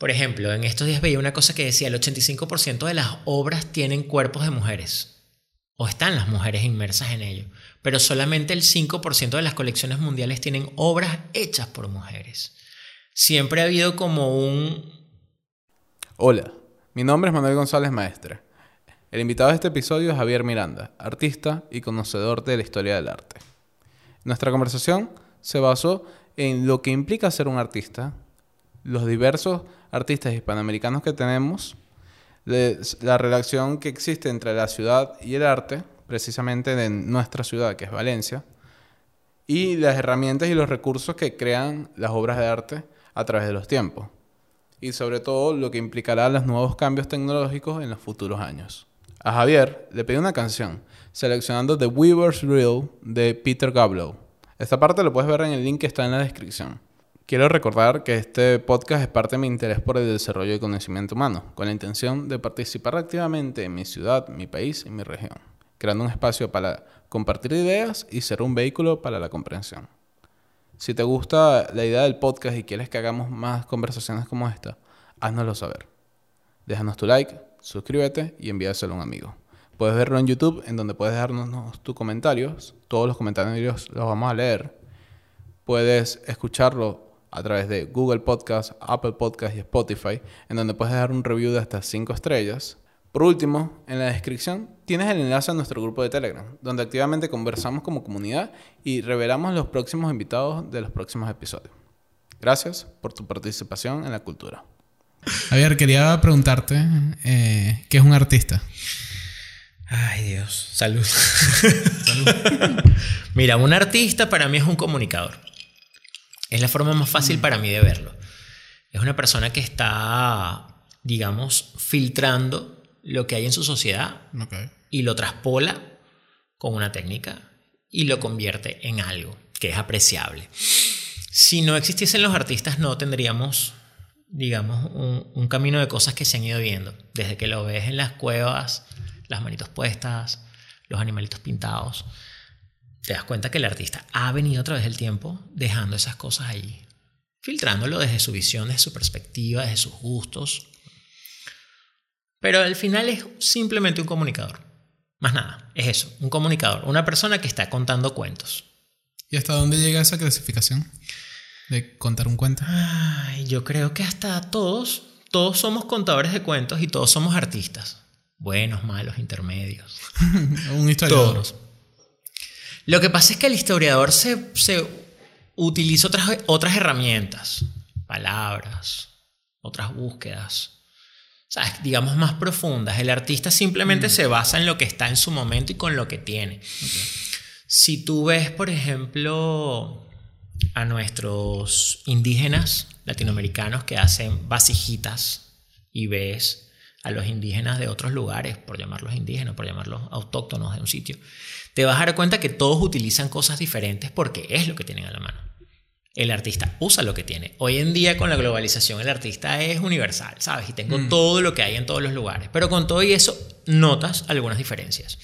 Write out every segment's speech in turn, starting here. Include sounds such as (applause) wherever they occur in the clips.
Por ejemplo, en estos días veía una cosa que decía el 85% de las obras tienen cuerpos de mujeres o están las mujeres inmersas en ello, pero solamente el 5% de las colecciones mundiales tienen obras hechas por mujeres. Siempre ha habido como un... Hola, mi nombre es Manuel González Maestre. El invitado de este episodio es Javier Miranda, artista y conocedor de la historia del arte. Nuestra conversación se basó en lo que implica ser un artista, los diversos artistas hispanoamericanos que tenemos, la relación que existe entre la ciudad y el arte, precisamente de nuestra ciudad, que es Valencia, y las herramientas y los recursos que crean las obras de arte a través de los tiempos, y sobre todo lo que implicará los nuevos cambios tecnológicos en los futuros años. A Javier le pedí una canción, seleccionando The Weaver's Reel de Peter Gablow. Esta parte lo puedes ver en el link que está en la descripción. Quiero recordar que este podcast es parte de mi interés por el desarrollo del conocimiento humano, con la intención de participar activamente en mi ciudad, mi país y mi región, creando un espacio para compartir ideas y ser un vehículo para la comprensión. Si te gusta la idea del podcast y quieres que hagamos más conversaciones como esta, háznoslo saber. Déjanos tu like, suscríbete y envíaselo a un amigo. Puedes verlo en YouTube, en donde puedes darnos tus comentarios. Todos los comentarios los vamos a leer. Puedes escucharlo a través de Google Podcast, Apple Podcast y Spotify, en donde puedes dar un review de hasta 5 estrellas. Por último, en la descripción tienes el enlace a nuestro grupo de Telegram, donde activamente conversamos como comunidad y revelamos los próximos invitados de los próximos episodios. Gracias por tu participación en la cultura. Javier, quería preguntarte, eh, ¿qué es un artista? Ay Dios, salud. (laughs) salud. Mira, un artista para mí es un comunicador. Es la forma más fácil mm. para mí de verlo. Es una persona que está, digamos, filtrando lo que hay en su sociedad y lo traspola con una técnica y lo convierte en algo que es apreciable. Si no existiesen los artistas, no tendríamos, digamos, un, un camino de cosas que se han ido viendo. Desde que lo ves en las cuevas, las manitos puestas, los animalitos pintados te das cuenta que el artista ha venido a través del tiempo dejando esas cosas ahí, filtrándolo desde su visión, desde su perspectiva, desde sus gustos. Pero al final es simplemente un comunicador. Más nada, es eso, un comunicador, una persona que está contando cuentos. ¿Y hasta dónde llega esa clasificación de contar un cuento? yo creo que hasta todos, todos somos contadores de cuentos y todos somos artistas. Buenos, malos, intermedios. (laughs) un historiador. Todos. Lo que pasa es que el historiador se, utiliza otras, otras herramientas, palabras, otras búsquedas, digamos más profundas. El artista simplemente mm. se basa en lo que está en su momento y con lo que tiene. Si tú ves, por ejemplo, a nuestros indígenas latinoamericanos que hacen vasijitas y ves a los indígenas de otros lugares, por llamarlos indígenas, por llamarlos autóctonos de un sitio, te vas a dar cuenta que todos utilizan cosas diferentes porque es lo que tienen a la mano. El artista usa lo que tiene. Hoy en día con la globalización el artista es universal, ¿sabes? Y tengo mm. todo lo que hay en todos los lugares. Pero con todo y eso notas algunas diferencias.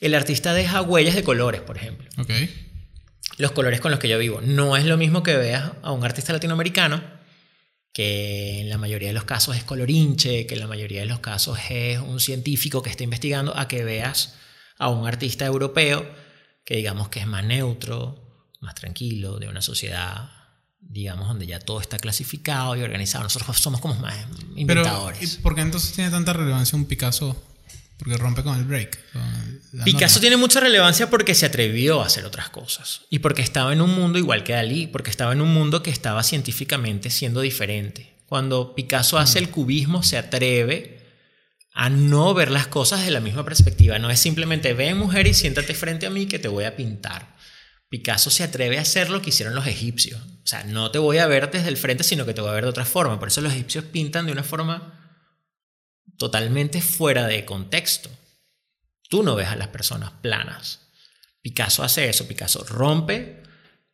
El artista deja huellas de colores, por ejemplo. Los colores con los que yo vivo. No es lo mismo que veas a un artista latinoamericano que en la mayoría de los casos es colorinche, que en la mayoría de los casos es un científico que está investigando, a que veas a un artista europeo que digamos que es más neutro, más tranquilo, de una sociedad, digamos, donde ya todo está clasificado y organizado. Nosotros somos como más inventadores. Pero, ¿y ¿Por qué entonces tiene tanta relevancia un Picasso? Porque rompe con el break. Picasso tiene mucha relevancia porque se atrevió a hacer otras cosas. Y porque estaba en un mundo igual que Dalí, porque estaba en un mundo que estaba científicamente siendo diferente. Cuando Picasso hace mm. el cubismo, se atreve a no ver las cosas de la misma perspectiva. No es simplemente ve mujer y siéntate frente a mí que te voy a pintar. Picasso se atreve a hacer lo que hicieron los egipcios. O sea, no te voy a ver desde el frente, sino que te voy a ver de otra forma. Por eso los egipcios pintan de una forma totalmente fuera de contexto. Tú no ves a las personas planas. Picasso hace eso, Picasso rompe,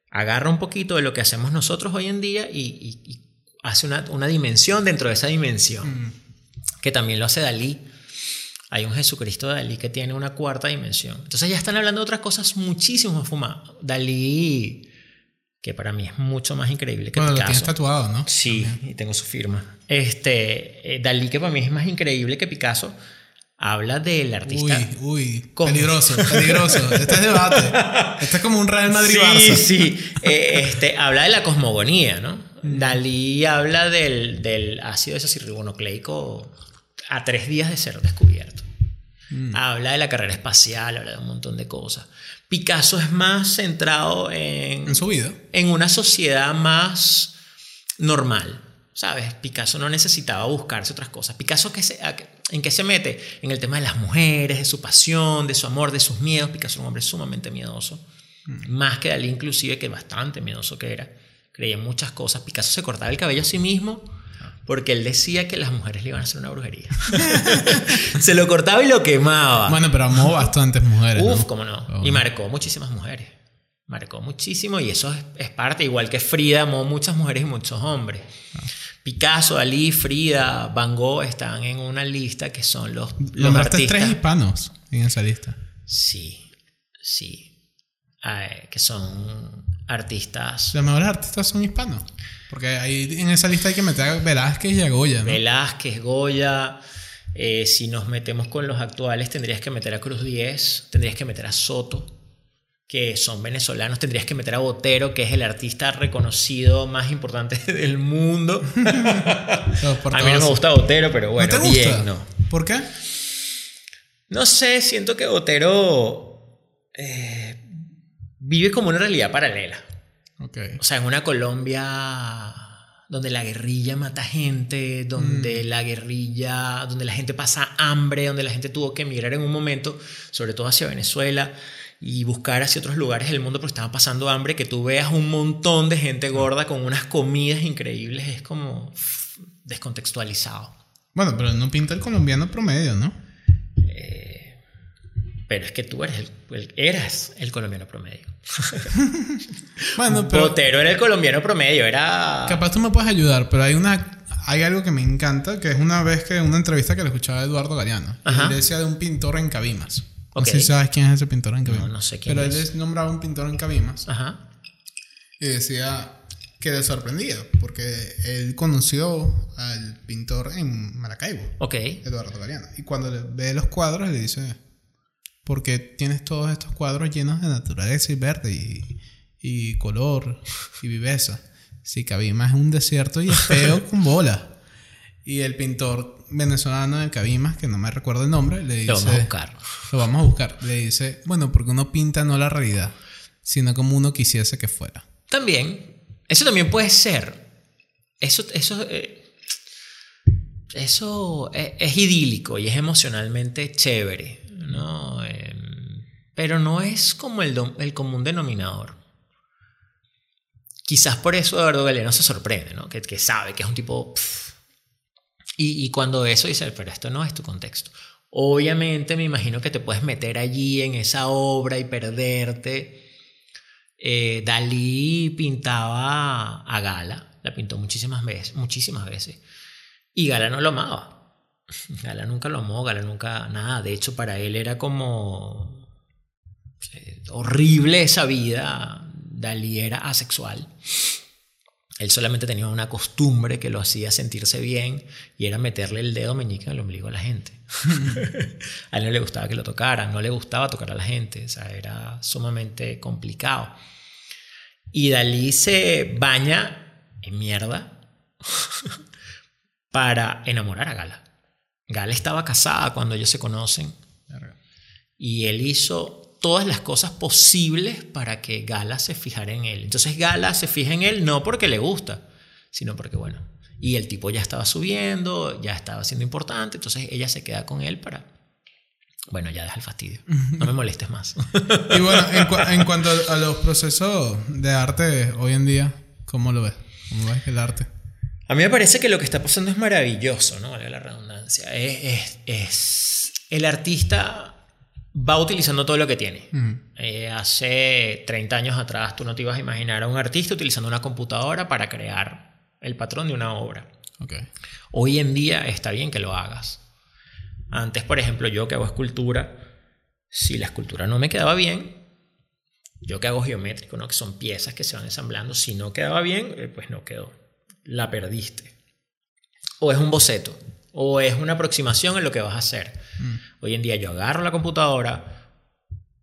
agarra un poquito de lo que hacemos nosotros hoy en día y, hace una, dimensión dentro de esa dimensión, mm. Que también lo hace Dalí. Hay un Jesucristo de Dalí que tiene una cuarta dimensión. Entonces ya están hablando de otras cosas muchísimo más fumadas. Dalí que para mí es mucho más increíble que Bueno, lo Picasso. tienes tatuado, ¿no? Sí, y tengo su firma. Este, eh, Dalí, que para mí es más increíble que Picasso, habla del artista. Uy, uy. Peligroso, peligroso. (laughs) Este es debate. Este es como un Real Madrid Sí, sí. Eh, este, habla de la cosmogonía, ¿no? Mm. Dalí habla del, del ácido desacilribonucleico a tres días de ser descubierto. Mm. Habla de la carrera espacial, habla de un montón de cosas. Picasso es más centrado en, En su vida. en una sociedad más normal. ¿Sabes? Picasso no necesitaba buscarse otras cosas. Picasso, ¿qué se- ¿en qué se mete? En el tema de las mujeres, de su pasión, de su amor, de sus miedos. Picasso era un hombre sumamente miedoso. Más que Dalí, inclusive, que bastante miedoso que era. Creía en muchas cosas. Picasso se cortaba el cabello a sí mismo porque él decía que las mujeres le iban a hacer una brujería. (laughs) se lo cortaba y lo quemaba. Bueno, pero amó bastantes mujeres. Uf, ¿no? cómo no. Oh. Y marcó muchísimas mujeres. Marcó muchísimo y eso es, es parte, igual que Frida amó muchas mujeres y muchos hombres. Ah. Picasso, Dalí, Frida, Van Gogh están en una lista que son los, los artistas. tres hispanos en esa lista. Sí, sí. Eh, que son artistas. Los mejores artistas son hispanos. Porque ahí en esa lista hay que meter a Velázquez y a Goya, ¿no? Velázquez, Goya. eh, si nos metemos con los actuales, tendrías que meter a Cruz 10, tendrías que meter a Soto, que son venezolanos, tendrías que meter a Botero, que es el artista reconocido más importante (laughs) del mundo. (laughs) A mí no me gusta Botero, pero bueno, ¿No te gusta? bien, no. ¿Por qué? No sé, siento que Botero eh, vive como una realidad paralela. Ok. O sea, en una Colombia donde la guerrilla mata gente, donde la guerrilla, donde la gente pasa hambre, donde la gente tuvo que emigrar en un momento, sobre todo hacia Venezuela, y buscar hacia otros lugares del mundo porque estaban pasando hambre, que tú veas un montón de gente gorda con unas comidas increíbles, es como descontextualizado. Bueno, pero no pinta el colombiano promedio, ¿no? Pero es que tú eres el, el- eras el colombiano promedio. (laughs) Bueno, pero Botero era el colombiano promedio, era... capaz tú me puedes ayudar, pero hay una hay algo que me encanta, que es una vez que una entrevista que le escuchaba a Eduardo Galeano. Ajá. Él decía de un pintor en Cabimas. No Ok. sé si sabes quién es ese pintor en Cabimas. no sé quién Pero es. él nombraba un pintor en Cabimas Ajá. y decía que le sorprendía, porque él conoció al pintor en Maracaibo. Ok. Eduardo Galeano. Y cuando ve los cuadros, le dice, porque tienes todos estos cuadros llenos de naturaleza y verde y, y color y viveza. Si Cabimas es un desierto y es feo con bolas. Y el pintor venezolano de Cabimas, que no me recuerdo el nombre, le dice... Lo vamos a buscar. Lo vamos a buscar. Le dice, bueno, porque uno pinta no la realidad, sino como uno quisiese que fuera. También, eso también puede ser. Eso, eso, eh, eso es, es idílico y es emocionalmente chévere, ¿no? Eh, pero no es como el, el común denominador. Quizás por eso Eduardo Galeano se sorprende, ¿no? Que, que sabe que es un tipo... Y, y cuando eso dice, pero esto no es tu contexto. Obviamente me imagino que te puedes meter allí en esa obra y perderte. Eh, Dalí pintaba a Gala, la pintó muchísimas veces, muchísimas veces. Y Gala no lo amaba. Gala nunca lo amó, Gala nunca nada. De hecho, para él era como horrible esa vida. Dalí era asexual. Él solamente tenía una costumbre que lo hacía sentirse bien y era meterle el dedo meñique el ombligo a la gente. (laughs) a él no le gustaba que lo tocaran, no le gustaba tocar a la gente, o sea, era sumamente complicado. Y Dalí se baña en mierda (laughs) para enamorar a Gala. Gala estaba casada cuando ellos se conocen y él hizo todas las cosas posibles para que Gala se fijara en él. Entonces Gala se fija en él no porque le gusta, sino porque, bueno, y el tipo ya estaba subiendo, ya estaba siendo importante, entonces ella se queda con él para, bueno, ya deja el fastidio, no me molestes más. Y bueno, en, cua- en cuanto a los procesos de arte hoy en día, ¿cómo lo ves? ¿Cómo ves el arte? A mí me parece que lo que está pasando es maravilloso, ¿no? Valga la Es, es- es- el artista va utilizando todo lo que tiene. Ujú. Eh, hace 30 años atrás tú no te ibas a imaginar a un artista utilizando una computadora para crear el patrón de una obra. Hoy en día está bien que lo hagas. Antes, por ejemplo, yo que hago escultura, si la escultura no me quedaba bien, Yo que hago geométrico, ¿no? Que son piezas que se van ensamblando. Si no quedaba bien, eh, pues no quedó. La perdiste. O es un boceto. O es una aproximación en lo que vas a hacer. Mm. Hoy en día yo agarro la computadora,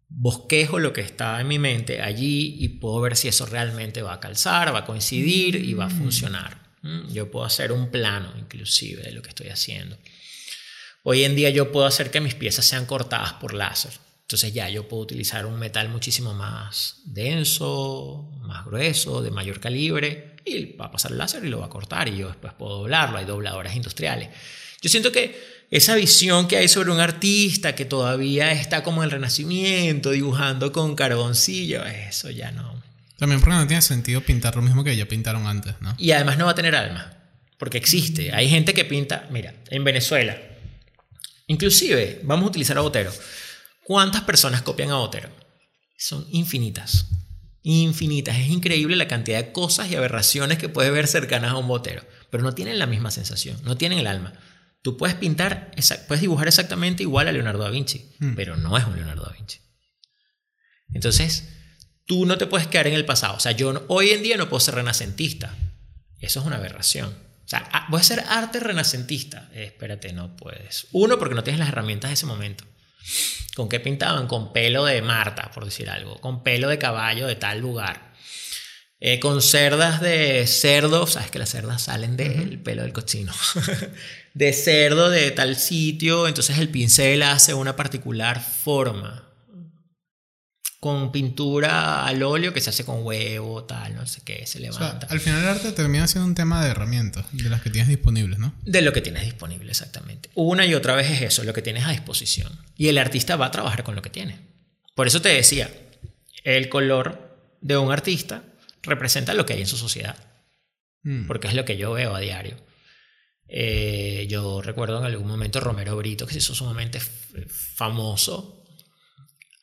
bosquejo lo que está en mi mente allí y puedo ver si eso realmente va a calzar, va a coincidir y va a funcionar. ¿Mm? Yo puedo hacer un plano inclusive de lo que estoy haciendo. Hoy en día yo puedo hacer que mis piezas sean cortadas por láser. Entonces ya yo puedo utilizar un metal muchísimo más denso, más grueso, de mayor calibre, y va a pasar el láser y lo va a cortar y yo después puedo doblarlo. Hay dobladoras industriales. Yo siento que esa visión que hay sobre un artista que todavía está como en el renacimiento, dibujando con carboncillo, eso ya no. También porque no tiene sentido pintar lo mismo que ya pintaron antes, ¿no? Y además no va a tener alma, porque existe. Hay gente que pinta, mira, en Venezuela, inclusive, vamos a utilizar a Botero. ¿Cuántas personas copian a Botero? Son infinitas. Infinitas. Es increíble la cantidad de cosas y aberraciones que puedes ver cercanas a un Botero, pero no tienen la misma sensación, no tienen el alma. Tú puedes pintar, puedes dibujar exactamente igual a Leonardo da Vinci, Hmm. pero no es un Leonardo da Vinci. Entonces, tú no te puedes quedar en el pasado. O sea, yo no- hoy en día no puedo ser renacentista. Eso es una aberración. O sea, ah, voy a ser arte renacentista. Eh, espérate, no puedes. Uno, porque no tienes las herramientas de ese momento. ¿Con qué pintaban? Con pelo de Marta, por decir algo. Con pelo de caballo de tal lugar. Eh, con cerdas de cerdo. Sabes que las cerdas salen del pelo del cochino. (laughs) de cerdo de tal sitio. Entonces el pincel hace una particular forma. Con pintura al óleo que se hace con huevo, tal, no sé qué, se O sea, levanta. al final el arte termina siendo un tema de herramientas, de las que tienes disponibles, ¿no? De lo que tienes disponible, exactamente. Una y otra vez es eso, lo que tienes a disposición. Y el artista va a trabajar con lo que tiene. Por eso te decía, el color de un artista representa lo que hay en su sociedad, Mm. porque es lo que yo veo a diario. Eh, yo recuerdo en algún momento Romero Brito, que se hizo sumamente famoso,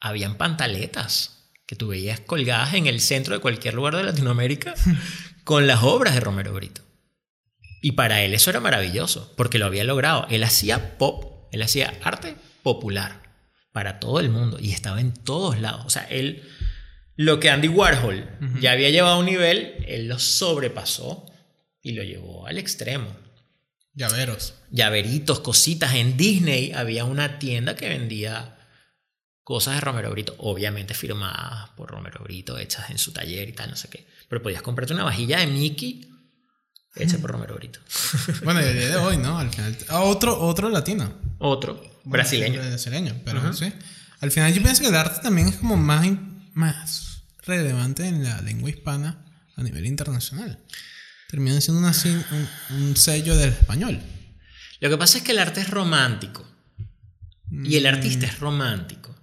habían pantaletas que tú veías colgadas en el centro de cualquier lugar de Latinoamérica (laughs) con las obras de Romero Brito. Y para él eso era maravilloso, porque lo había logrado. Él hacía pop, él hacía arte popular para todo el mundo y estaba en todos lados. O sea, él, lo que Andy Warhol ya había llevado a un nivel, él lo sobrepasó y lo llevó al extremo. Llaveros. Llaveritos, cositas. En Disney había una tienda que vendía cosas de Romero Brito, obviamente firmadas por Romero Brito, hechas en su taller y tal, no sé qué. Pero podías comprarte una vajilla de Mickey hecha por Romero Brito. (laughs) Bueno, el día de hoy, ¿no? Al final. ah, otro, otro latino. Otro, brasileño. Brasileño, pero sí. Al final yo pienso que el arte también es como más, más relevante en la lengua hispana a nivel internacional. Termina siendo una un, un sello del español. Lo que pasa es que el arte es romántico y el artista es romántico.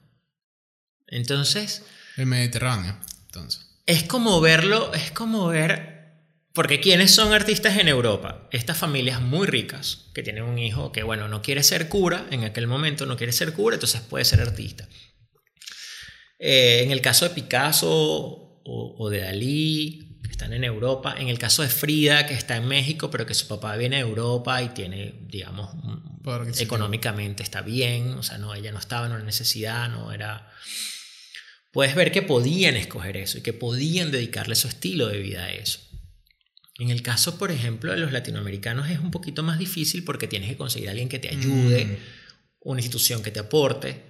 Entonces, El Mediterráneo, entonces. es como verlo, es como ver... Porque ¿quiénes son artistas en Europa? Estas familias muy ricas que tienen un hijo que, bueno, no quiere ser cura, en aquel momento no quiere ser cura, entonces puede ser artista. Eh, en el caso de Picasso o, o de Dalí, que están en Europa. En el caso de Frida, que está en México, pero que su papá viene de Europa y tiene, digamos, económicamente está bien. O sea, no, ella no estaba en una necesidad, no era... Puedes ver que podían escoger eso y que podían dedicarle su estilo de vida a eso. En el caso, por ejemplo, de los latinoamericanos es un poquito más difícil porque tienes que conseguir a alguien que te ayude, Mm. una institución que te aporte.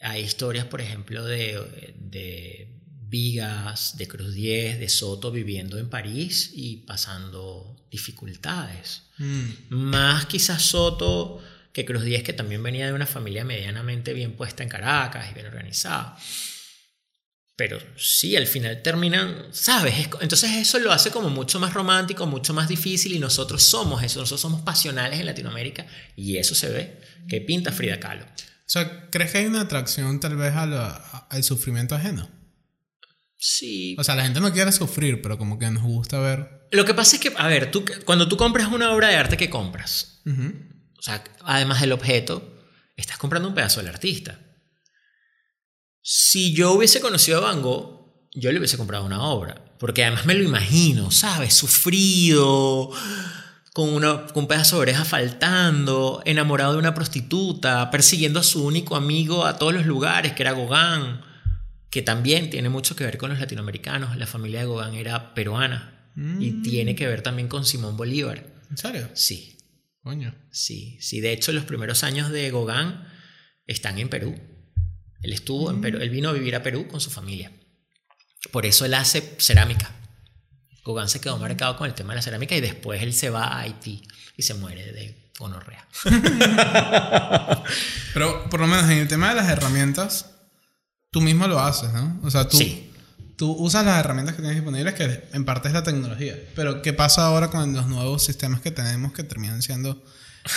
Hay historias, por ejemplo, de, de Vigas, de Cruz 10, de Soto viviendo en París y pasando dificultades. Mm. Más quizás Soto que Cruz 10, que también venía de una familia medianamente bien puesta en Caracas y bien organizada. Pero sí, al final terminan, ¿sabes? Entonces eso lo hace como mucho más romántico, mucho más difícil y nosotros somos eso, nosotros somos pasionales en Latinoamérica y eso se ve, que pinta Frida Kahlo. O sea, ¿crees que hay una atracción tal vez a la- a- al sufrimiento ajeno? Sí. O sea, la gente no quiere sufrir, pero como que nos gusta ver. Lo que pasa es que, a ver, tú, cuando tú compras una obra de arte, ¿qué compras? O sea, además del objeto, estás comprando un pedazo del artista. Si yo hubiese conocido a Van Gogh, yo le hubiese comprado una obra. Porque además me lo imagino, ¿sabes? Sufrido, con, una, con un pedazo de oreja faltando, enamorado de una prostituta, persiguiendo a su único amigo a todos los lugares, que era Gauguin. que también tiene mucho que ver con los latinoamericanos. La familia de Gauguin era peruana y tiene que ver también con Simón Bolívar. ¿En serio? Sí, Coño. sí, sí. De hecho, los primeros años de Gauguin están en Perú. Él estuvo en Perú, él vino a vivir a Perú con su familia. Por eso él hace cerámica. Gauguin se quedó marcado con el tema de la cerámica y después él se va a Haití y se muere de gonorrea. (laughs) Pero por lo menos en el tema de las herramientas, tú mismo lo haces, ¿no? O sea, tú, Sí. tú usas las herramientas que tienes disponibles, que en parte es la tecnología. Pero ¿qué pasa ahora con los nuevos sistemas que tenemos que terminan siendo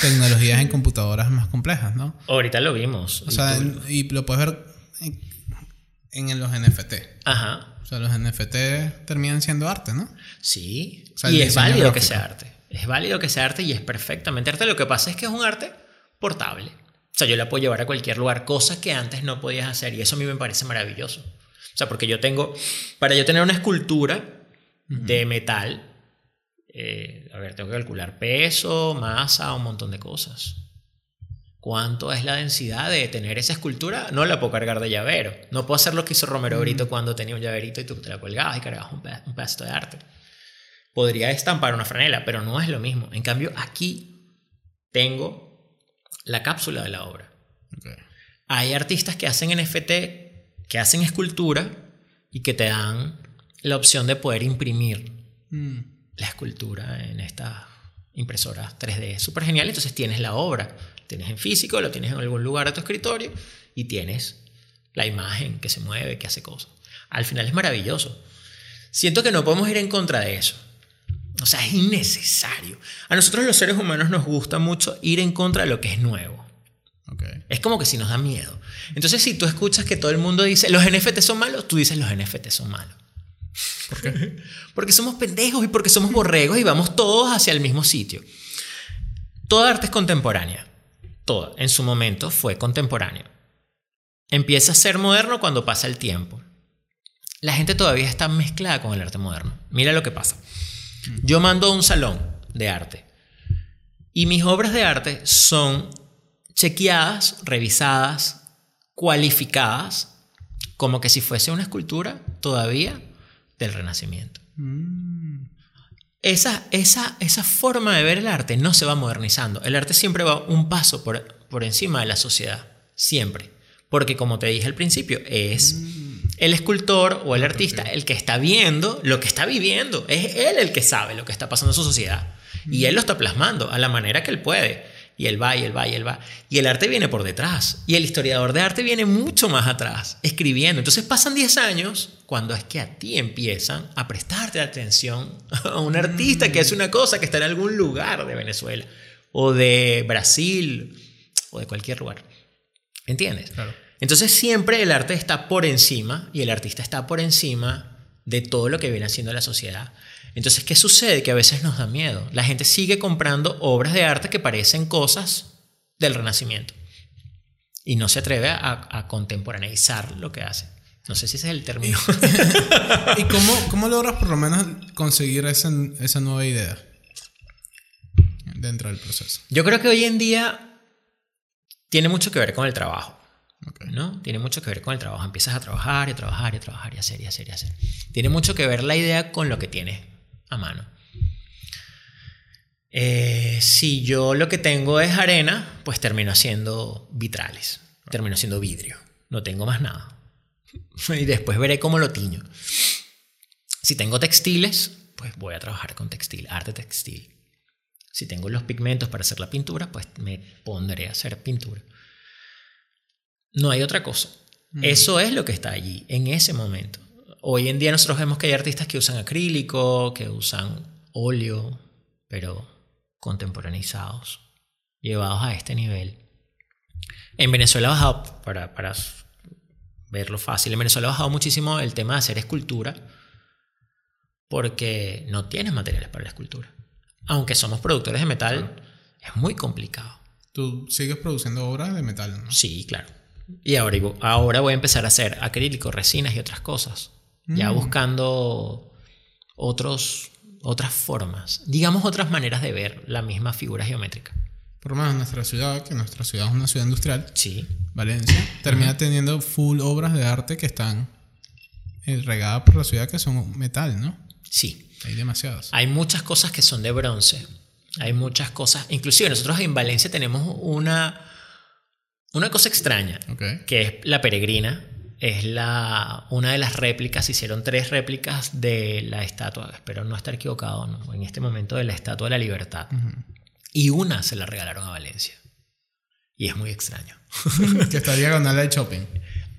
tecnologías en computadoras más complejas, ¿no? Ahorita lo vimos. O sea, en- y lo puedes ver en, en los NFT. Ajá. O sea, los NFT terminan siendo arte, ¿no? Sí. O sea, el y es válido que sea arte. Es válido que sea arte y es perfectamente arte. Lo que pasa es que es un arte portable. O sea, yo la puedo llevar a cualquier lugar, cosas que antes no podías hacer. Y eso a mí me parece maravilloso. O sea, porque yo tengo. Para yo tener una escultura de metal, eh, a ver, tengo que calcular peso, masa, un montón de cosas. ¿Cuánto es la densidad de tener esa escultura? No la puedo cargar de llavero. No puedo hacer lo que hizo Romero Brito cuando tenía un llaverito y tú te la colgabas y cargabas un pedazo de arte. Podría estampar una franela, pero no es lo mismo. En cambio, aquí tengo la cápsula de la obra. Hay artistas que hacen NFT, que hacen escultura y que te dan la opción de poder imprimir Mm. La escultura en estas impresoras 3D. Súper genial. Entonces tienes la obra, tienes en físico, lo tienes en algún lugar de tu escritorio y tienes la imagen que se mueve, que hace cosas. Al final es maravilloso. Siento que no podemos ir en contra de eso. O sea, es innecesario. A nosotros los seres humanos nos gusta mucho ir en contra de lo que es nuevo. Es como que si nos da miedo. Entonces, si tú escuchas que todo el mundo dice, los NFT son malos, tú dices, los NFT son malos. ¿Por porque somos pendejos y porque somos borregos y vamos todos hacia el mismo sitio. Toda arte es contemporánea. Toda, en su momento, fue contemporánea. Empieza a ser moderno cuando pasa el tiempo. La gente todavía está mezclada con el arte moderno. Mira lo que pasa. Yo mando a un salón de arte y mis obras de arte son chequeadas, revisadas, cualificadas, como que si fuese una escultura todavía del Renacimiento. Esa, esa, esa forma de ver el arte no se va modernizando. El arte siempre va un paso por, por encima de la sociedad. Siempre. Porque como te dije al principio, es el escultor o el artista el que está viendo lo que está viviendo. Es él el que sabe lo que está pasando en su sociedad. Y él lo está plasmando a la manera que él puede. Y él va, y él va, y él va. Y el arte viene por detrás. Y el historiador de arte viene mucho más atrás, escribiendo. Entonces pasan 10 años cuando es que a ti empiezan a prestarte atención (laughs) a un artista que hace una cosa que está en algún lugar de Venezuela, o de Brasil, o de cualquier lugar. ¿Entiendes? Claro. Entonces siempre el arte está por encima y el artista está por encima de todo lo que viene haciendo la sociedad. Entonces, ¿qué sucede? Que a veces nos da miedo. La gente sigue comprando obras de arte que parecen cosas del Renacimiento y no se atreve a, a contemporaneizar lo que hace. No sé si ese es el término. (laughs) ¿Y cómo, cómo logras por lo menos conseguir esa, esa nueva idea dentro del proceso? Yo creo que hoy en día tiene mucho que ver con el trabajo. Ok. ¿no? Tiene mucho que ver con el trabajo. Empiezas a trabajar y a trabajar y a trabajar y a hacer y a hacer y a hacer. Tiene mucho que ver la idea con lo que tienes a mano. Eh, si yo lo que tengo es arena, pues termino haciendo vitrales. Termino haciendo vidrio. No tengo más nada. (laughs) Y después veré cómo lo tiño. Si tengo textiles, pues voy a trabajar con textil, arte textil. Si tengo los pigmentos para hacer la pintura, pues me pondré a hacer pintura. No hay otra cosa. Eso es lo que está allí en ese momento. Hoy en día nosotros vemos que hay artistas que usan acrílico, que usan óleo, pero contemporaneizados, llevados a este nivel. En Venezuela ha bajado, para, para verlo fácil, en Venezuela ha bajado muchísimo el tema de hacer escultura porque no tienes materiales para la escultura. Aunque somos productores de metal, es muy complicado. Tú sigues produciendo obras de metal, ¿no? Sí, claro. Y ahora, ahora voy a empezar a hacer acrílico, resinas y otras cosas. Ya Mm. buscando otros, otras formas. Digamos otras maneras de ver la misma figura geométrica. Por menos nuestra ciudad, que nuestra ciudad es una ciudad industrial, Sí. Valencia, (laughs) termina teniendo full obras de arte que están eh, regadas por la ciudad que son metal, ¿no? Sí. Hay demasiadas. Hay muchas cosas que son de bronce. Hay muchas cosas. Inclusive nosotros en Valencia tenemos una, una cosa extraña, que es la peregrina. Es la, una de las réplicas, se hicieron tres réplicas de la estatua, espero no estar equivocado, ¿no? en este momento de la Estatua de la Libertad. Y una se la regalaron a Valencia. Y es muy extraño. (laughs) que está diagonal de shopping.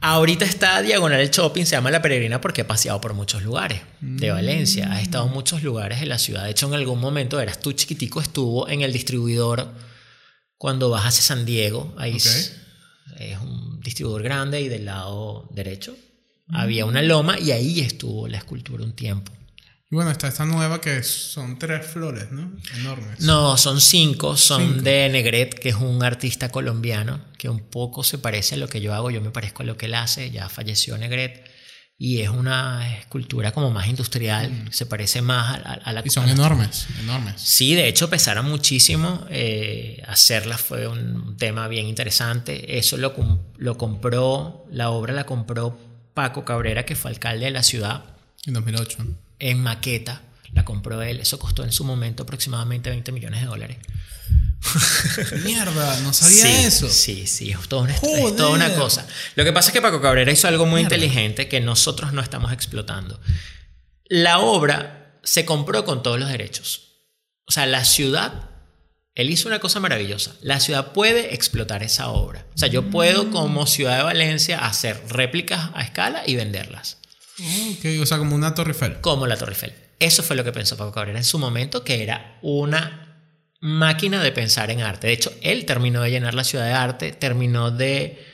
Ahorita está diagonal el shopping, se llama La Peregrina porque ha paseado por muchos lugares de Valencia. Ha estado en muchos lugares de la ciudad. De hecho, en algún momento, eras tú chiquitico, estuvo en el distribuidor cuando vas hacia San Diego. Ahí es, es un distribuidor grande y del lado derecho había una loma y ahí estuvo la escultura un tiempo. Y bueno, está esta nueva que son tres flores, ¿no? Enormes. No, son cinco. Son Cinco. de Negret, que es un artista colombiano que un poco se parece a lo que yo hago. Yo me parezco a lo que él hace. Ya falleció Negret. Y es una escultura como más industrial. Se parece más a, a- a la Mm. Y son enormes, enormes. Sí, de hecho pesaron muchísimo. eh, hacerlas fue un tema bien interesante. Eso lo, lo compró, la obra la compró Paco Cabrera, que fue alcalde de la ciudad En 2008. en maqueta. La compró él. Eso costó en su momento aproximadamente 20 millones de dólares. (laughs) Mierda, no sabía sí, eso. Sí, sí, es toda, una, es toda una cosa. Lo que pasa es que Paco Cabrera hizo algo muy inteligente que nosotros no estamos explotando. La obra se compró con todos los derechos. O sea, la ciudad, él hizo una cosa maravillosa. La ciudad puede explotar esa obra. O sea, yo puedo como ciudad de Valencia hacer réplicas a escala y venderlas. Ok, o sea, como una Torre Eiffel. como la Torre Eiffel. Eso fue lo que pensó Paco Cabrera en su momento, que era una máquina de pensar en arte. De hecho, él terminó de llenar la ciudad de arte, terminó de,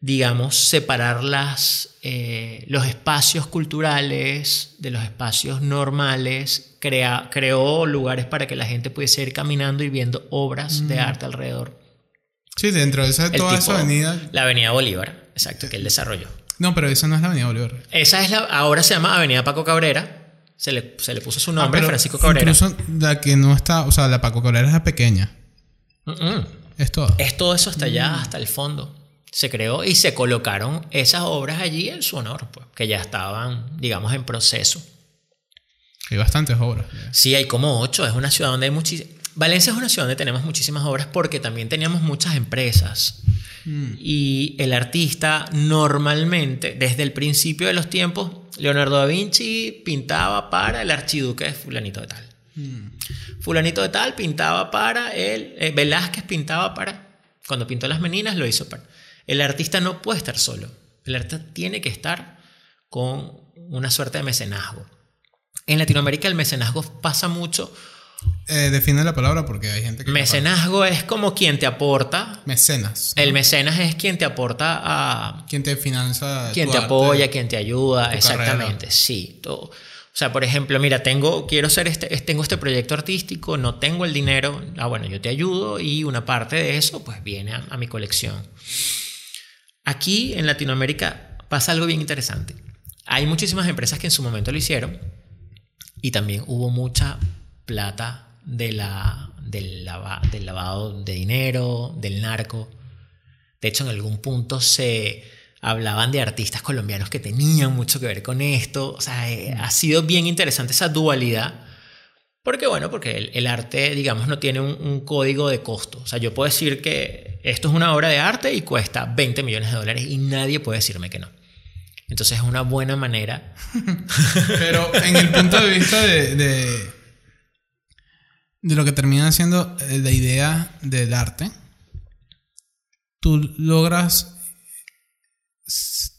digamos, separar las, eh, los espacios culturales de los espacios normales, crea- creó lugares para que la gente pudiese ir caminando y viendo obras de arte alrededor. Sí, dentro de esa, El toda tipo- esa avenida. La Avenida Bolívar, exacto, que él desarrolló. No, pero esa no es la avenida Bolívar. Esa es la, ahora se llama Avenida Paco Cabrera. Se le, se le puso su nombre, Ah, Francisco Cabrera. Incluso la que no está, o sea, la Paco Cabrera es la pequeña. Mm, mm. Es toda. Es todo eso hasta allá, hasta el fondo. Se creó y se colocaron esas obras allí en su honor, pues, que ya estaban, digamos, en proceso. Hay bastantes obras. Sí, hay como ocho. Es una ciudad donde hay muchísimas. Valencia es una ciudad donde tenemos muchísimas obras porque también teníamos muchas empresas. Y el artista normalmente, desde el principio de los tiempos, Leonardo da Vinci pintaba para el archiduque de fulanito de tal. Fulanito de tal pintaba para él. eh, Velázquez pintaba para. Cuando pintó las meninas lo hizo para. El artista no puede estar solo. El artista tiene que estar con una suerte de mecenazgo. En Latinoamérica el mecenazgo pasa mucho. Eh, define la palabra porque hay gente que. Mecenazgo es como quien te aporta. Mecenas. ¿no? El mecenas es quien te aporta a. Quien te financia. Quien tu te arte. apoya, quien te ayuda. Exactamente, sí. todo. O sea, por ejemplo, mira, tengo, quiero hacer este, es- tengo este proyecto artístico, no tengo el dinero. Ah, bueno, yo te ayudo y una parte de eso, pues viene a, a mi colección. Aquí en Latinoamérica pasa algo bien interesante. Hay muchísimas empresas que en su momento lo hicieron y también hubo mucha plata de la, del, lava- del lavado de dinero, del narco. De hecho, en algún punto se hablaban de artistas colombianos que tenían mucho que ver con esto. O sea, eh, ha sido bien interesante esa dualidad. Porque, bueno, porque el, el arte, digamos, no tiene un, un código de costo. O sea, yo puedo decir que esto es una obra de arte y cuesta 20 millones de dólares y nadie puede decirme que no. Entonces es una buena manera. (laughs) Pero en el punto de vista de, de, de lo que termina siendo eh, la idea del arte, tú logras.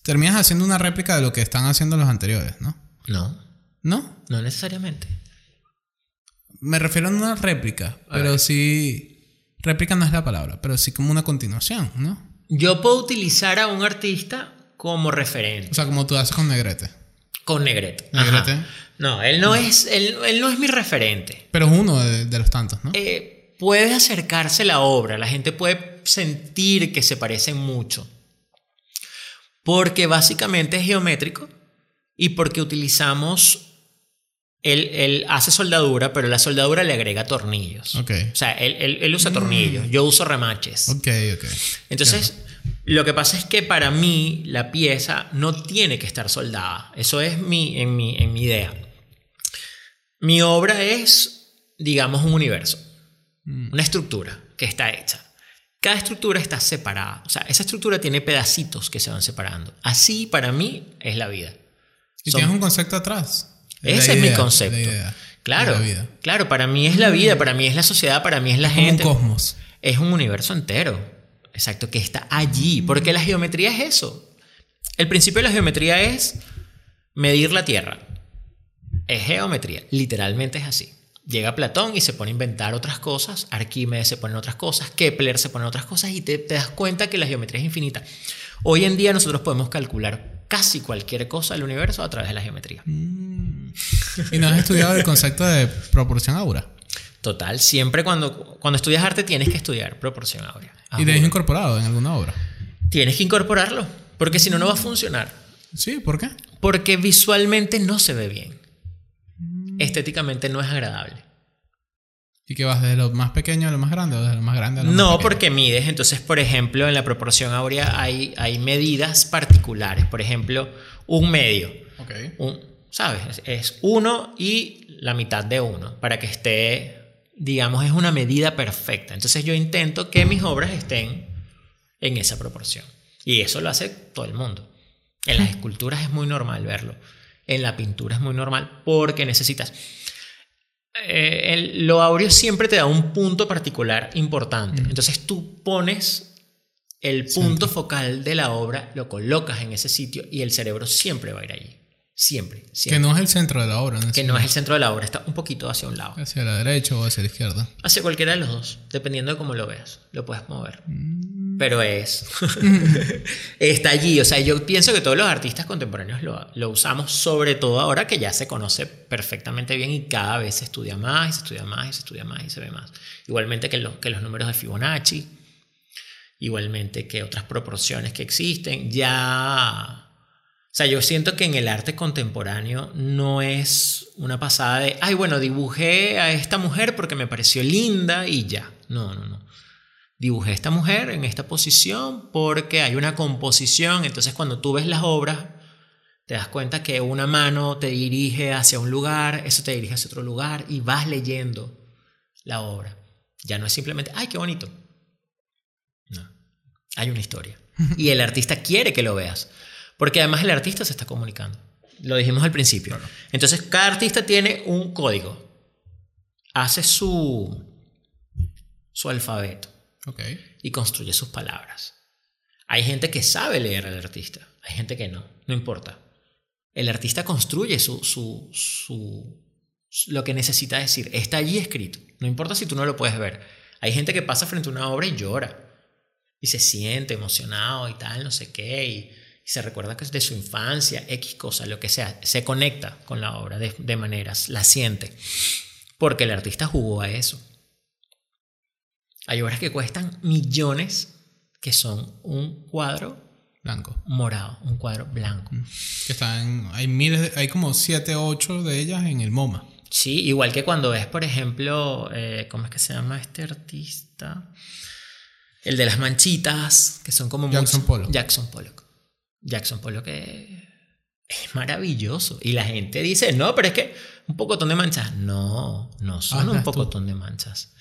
Terminas haciendo una réplica de lo que están haciendo los anteriores, ¿no? No, ¿No? no necesariamente. Me refiero a una réplica, A pero ver. sí. Réplica no es la palabra, pero sí como una continuación, ¿no? Yo puedo utilizar a un artista como O referente. sea, como tú haces con Negrete. Con Negrete. Negrete. No, él no, Es, él, él no es mi referente. Pero es uno de, de los tantos, ¿no? Eh, puede acercarse la obra, la gente puede sentir que se parecen mucho. Porque básicamente es geométrico y porque utilizamos. Él, él hace soldadura, pero la soldadura le agrega tornillos. Ok. O sea, él, él- él usa tornillos, yo uso remaches. Ok, ok. Entonces, Lo que pasa es que para mí la pieza no tiene que estar soldada. Eso es mi, en, mi, en mi idea. Mi obra es, digamos, un universo, una estructura que está hecha. Cada estructura está separada. O sea, esa estructura tiene pedacitos que se van separando. Así, para mí, es la vida. Y Son- tienes un concepto atrás. Ese es mi concepto. idea Claro, claro, para mí es la vida, para mí es la sociedad, para mí es la Como un gente. cosmos. Es un universo entero. Exacto, que está allí. Porque la geometría es eso. El principio de la geometría es medir la Tierra. Es geometría. Literalmente es así. Llega Platón y se pone a inventar otras cosas. Arquímedes se pone en otras cosas. Kepler se pone en otras cosas. Y te, te das cuenta que la geometría es infinita. Hoy en día nosotros podemos calcular casi cualquier cosa del universo a través de la geometría. Y no has estudiado el concepto de proporción aura. Total, siempre cuando, cuando estudias arte tienes que estudiar proporción áurea. Y te has incorporado en alguna obra. Tienes que incorporarlo, porque si no, no va a funcionar. Sí, ¿por qué? Porque visualmente no se ve bien. Estéticamente no es agradable. ¿Y que vas desde lo más pequeño a lo más grande o desde lo más grande a lo más No, porque mides. Entonces, por ejemplo, en la proporción áurea hay, hay medidas particulares. Por ejemplo, un medio. Ok. Un, ¿Sabes? Es- Es uno y la mitad de uno. Para que esté, digamos, es una medida perfecta. Entonces yo intento que mis obras estén en esa proporción. Y eso lo hace todo el mundo. En las esculturas es muy normal verlo. En la pintura es muy normal porque necesitas... Eh, el- lo áureo siempre te da un punto particular importante. Entonces tú pones el punto focal de la obra, lo colocas en ese sitio y el cerebro siempre va a ir allí. Siempre. Que siempre. no es el centro de la obra. Que no es el centro de la obra, está un poquito hacia un lado. Hacia la derecha o hacia la izquierda. Hacia cualquiera de los dos, dependiendo de cómo lo veas. Lo puedes mover. Pero es. (laughs) (laughs) está allí. O sea, yo pienso que todos los artistas contemporáneos lo, lo usamos, sobre todo ahora que ya se conoce perfectamente bien y cada vez se estudia más y se estudia más y se estudia más y se ve más. Igualmente que, lo- que los números de Fibonacci, igualmente que otras proporciones que existen. Ya. O sea, yo siento que en el arte contemporáneo no es una pasada de, ay, bueno, dibujé a esta mujer porque me pareció linda y ya. No, no, no. Dibujé a esta mujer en esta posición porque hay una composición. Entonces, cuando tú ves las obras, te das cuenta que una mano te dirige hacia un lugar, eso te dirige hacia otro lugar y vas leyendo la obra. Ya no es simplemente, ay, qué bonito. No, hay una historia. (laughs) Y el artista quiere que lo veas. Porque además el artista se está comunicando. Lo dijimos al principio. Entonces, cada artista tiene un código. Hace su, su alfabeto y construye sus palabras. Hay gente que sabe leer al artista, hay gente que no, no importa. El artista construye su, su, su- lo que necesita decir, está allí escrito, no importa si tú no lo puedes ver. Hay gente que pasa frente a una obra y llora y se siente emocionado y tal, no sé qué, y se recuerda que es de su infancia, X cosa, lo que sea, se conecta con la obra de, de maneras, la siente, porque el artista jugó a eso. Hay obras que cuestan millones que son un cuadro Blanco. morado, un cuadro blanco. Que están. Hay miles. de- hay como 7, 8 de ellas en el MoMA. Sí, igual que cuando ves, por ejemplo, eh, ¿cómo es que se llama este artista? El de las manchitas, que son como... Jackson Pollock. Jackson Pollock. Jackson Pollock que es maravilloso. Y la gente dice, no, pero es que un pocotón de manchas. No, no son un tú. pocotón de manchas.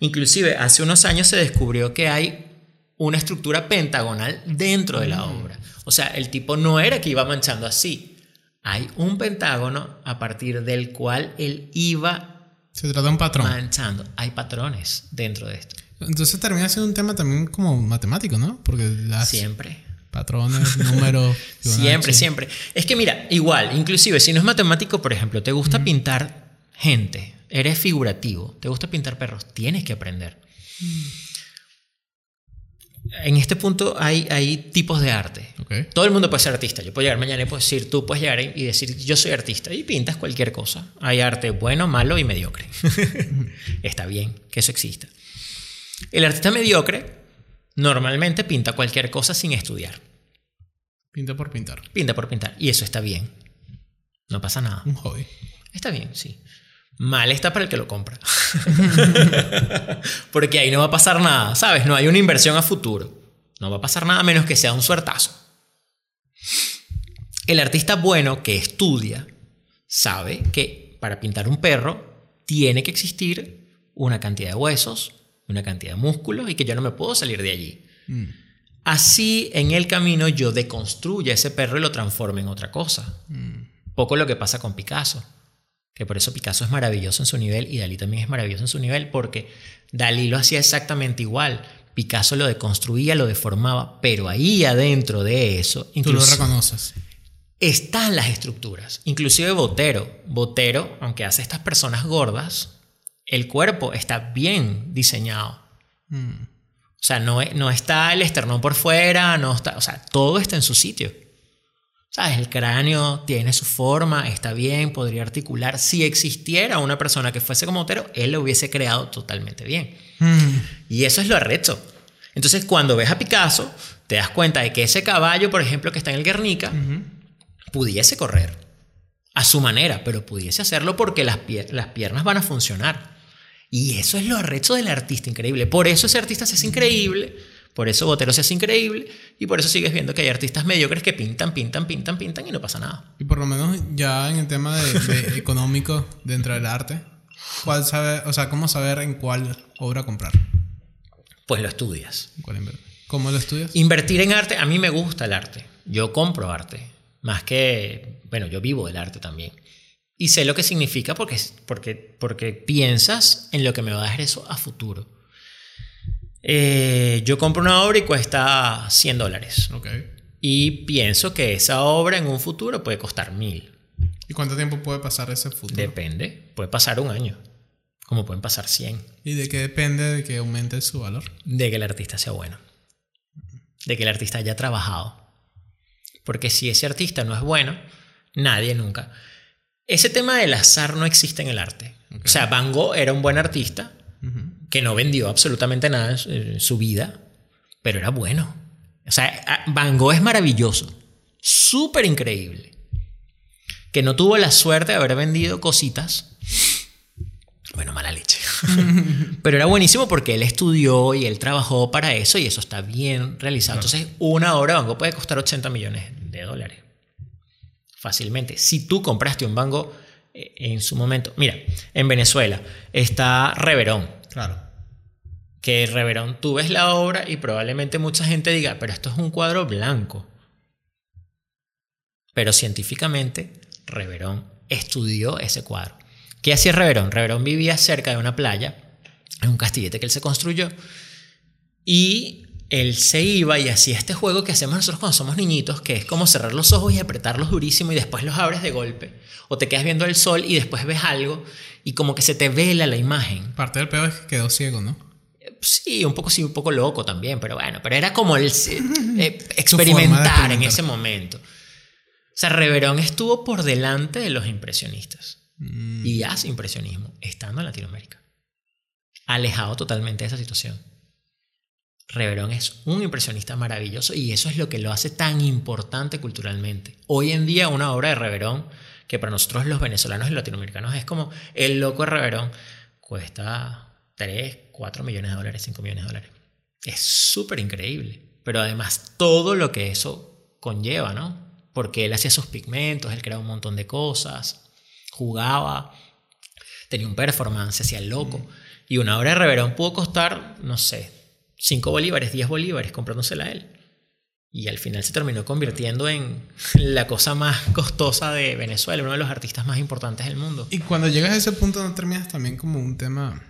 Inclusive, hace unos años se descubrió que hay una estructura pentagonal dentro de la Mm. obra. O sea, el tipo no era que iba manchando así. Hay un pentágono a partir del cual él iba Se trata de un patrón. manchando. Hay patrones dentro de esto. Entonces termina siendo un tema también como matemático, ¿no? Porque las Siempre. Patrones, números. (laughs) Siempre, siempre. Es que mira, igual, inclusive si no es matemático, por ejemplo, te gusta pintar gente, eres figurativo, te gusta pintar perros, tienes que aprender. En este punto hay, hay tipos de arte. Todo el mundo puede ser artista. Yo puedo llegar mañana y puedo decir, tú puedes llegar y decir, yo soy artista y pintas cualquier cosa. Hay arte bueno, malo y mediocre. (laughs) Está bien que eso exista. El artista mediocre normalmente pinta cualquier cosa sin estudiar. Pinta por pintar. Pinta por pintar. Y eso está bien. No pasa nada. Un hobby. Está bien, sí. Mal está para el que lo compra. (laughs) Porque ahí no va a pasar nada, ¿sabes? No hay una inversión a futuro. No va a pasar nada menos que sea un suertazo. El artista bueno que estudia sabe que para pintar un perro tiene que existir una cantidad de huesos, una cantidad de músculos y que yo no me puedo salir de allí. Mm. Así en el camino yo deconstruyo ese perro y lo transformo en otra cosa. Poco lo que pasa con Picasso. Que por eso Picasso es maravilloso en su nivel y Dalí también es maravilloso en su nivel porque Dalí lo hacía exactamente igual. Picasso lo deconstruía, lo deformaba, pero ahí adentro de eso Tú lo reconoces. están las estructuras. Inclusive Botero. Botero, aunque hace estas personas gordas, el cuerpo está bien diseñado. Mm. O sea, no, no está el esternón por fuera, no está, o sea, todo está en su sitio. ¿Sabes? El cráneo tiene su forma, está bien, podría articular. Si existiera una persona que fuese como Otero, él lo hubiese creado totalmente bien. Mm. Y eso es lo arrecho. Entonces, cuando ves a Picasso, te das cuenta de que ese caballo, por ejemplo, que está en el Guernica, pudiese correr a su manera, pero pudiese hacerlo porque las, pier- las piernas van a funcionar. Y eso es lo arrecho del artista increíble. Por eso ese artista se hace increíble, por eso Botero se hace increíble, y por eso sigues viendo que hay artistas mediocres que pintan, pintan, pintan, pintan y no pasa nada. Y por lo menos ya en el tema de, de (laughs) económico dentro del arte, ¿cuál sabe, o sea, cómo saber en cuál obra comprar? Pues lo estudias. ¿Cómo lo estudias? Invertir en arte, a mí me gusta el arte. Yo compro arte. Más que, bueno, yo vivo del arte también. Y sé lo que significa porque, porque, porque piensas en lo que me va a dar eso a futuro. Eh, yo compro una obra y cuesta 100 dólares. Y pienso que esa obra en un futuro puede costar 1000. ¿Y cuánto tiempo puede pasar ese futuro? Depende. Puede pasar un año. Como pueden pasar 100. ¿Y de qué depende de que aumente su valor? de que el artista sea bueno. De que el artista haya trabajado. Porque si ese artista no es bueno, nadie nunca. Ese tema del azar no existe en el arte. O sea, Van Gogh era un buen artista que no vendió absolutamente nada en su, vida, pero era bueno. O sea, Van Gogh es maravilloso, súper increíble. Que no tuvo la suerte de haber vendido cositas. Bueno, mala leche. (laughs) Pero era buenísimo porque él estudió y él trabajó para eso y eso está bien realizado. Entonces, una obra de Van Gogh puede costar 80 millones de dólares. Fácilmente. Si tú compraste un Gogh eh, en su momento. Mira, en Venezuela está Reverón. Claro. Que Reverón, tú ves la obra y probablemente mucha gente diga, pero esto es un cuadro blanco. Pero científicamente, Reverón estudió ese cuadro. ¿Qué hacía Reverón? Reverón vivía cerca de una playa, en un castillete que él se construyó, y él se iba y hacía este juego que hacemos nosotros cuando somos niñitos, que es como cerrar los ojos y apretarlos durísimo y después los abres de golpe, o te quedas viendo el sol y después ves algo y como que se te vela la imagen. Parte del peor es que quedó ciego, ¿no? Sí, un poco sí, un poco loco también, pero bueno, pero era como el eh, (laughs) experimentar en ese momento. O sea, Reverón estuvo por delante de los impresionistas y hace impresionismo estando en Latinoamérica, alejado totalmente de esa situación. Reverón es un impresionista maravilloso y eso es lo que lo hace tan importante culturalmente. Hoy en día una obra de Reverón, que para nosotros los venezolanos y latinoamericanos es como el loco de Reverón, cuesta 3, 4 millones de dólares, 5 millones de dólares. Es súper increíble. Pero además todo lo que eso conlleva, ¿no? Porque él hacía sus pigmentos, él creaba un montón de cosas, jugaba, tenía un performance, hacía el loco. Y una obra de Reverón pudo costar, no sé, 5 bolívares, 10 bolívares comprándosela a él. Y al final se terminó convirtiendo en la cosa más costosa de Venezuela, uno de los artistas más importantes del mundo. Y cuando llegas a ese punto, ¿no terminas también como un tema?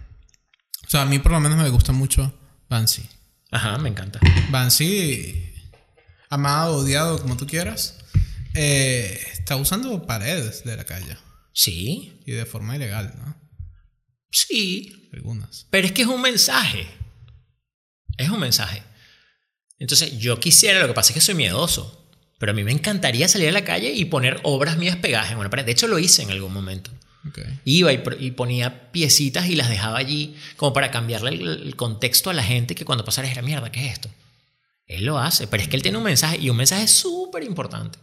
O sea, a mí por lo menos me gusta mucho Banksy. Ajá, me encanta. Banksy, amado, odiado, como tú quieras, eh, está usando paredes de la calle. Sí, Y de forma ilegal, ¿no? sí, Algunas. pero es que es un mensaje. Es un mensaje. Entonces, yo quisiera, lo que pasa es que soy miedoso, pero a mí me encantaría salir a la calle y poner obras mías pegadas en una pared. De hecho, lo hice en algún momento. Iba y, ponía piecitas y las dejaba allí como para cambiarle el, el contexto a la gente que cuando pasara era mierda, ¿qué es esto? Él lo hace, pero es que él tiene un mensaje y un mensaje súper importante.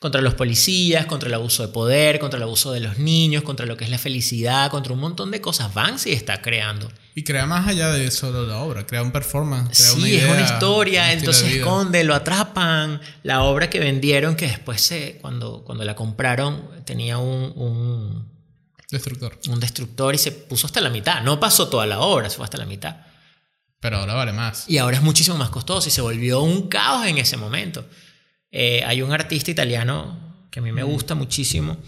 Contra los policías, contra el abuso de poder, contra el abuso de los niños, contra lo que es la felicidad, contra un montón de cosas. Banksy está creando. Y crea más allá de solo la obra, crea un performance, crea Sí, una es idea, una un historia, entonces esconde, lo atrapan. La obra que vendieron, que después se, cuando, cuando la compraron, tenía un, un, Destructor. un destructor y se puso hasta la mitad. No pasó toda la obra, se fue hasta la mitad. Pero ahora vale más. Y ahora es muchísimo más costoso y se volvió un caos en ese momento. Eh, hay un artista italiano que a mí me gusta muchísimo,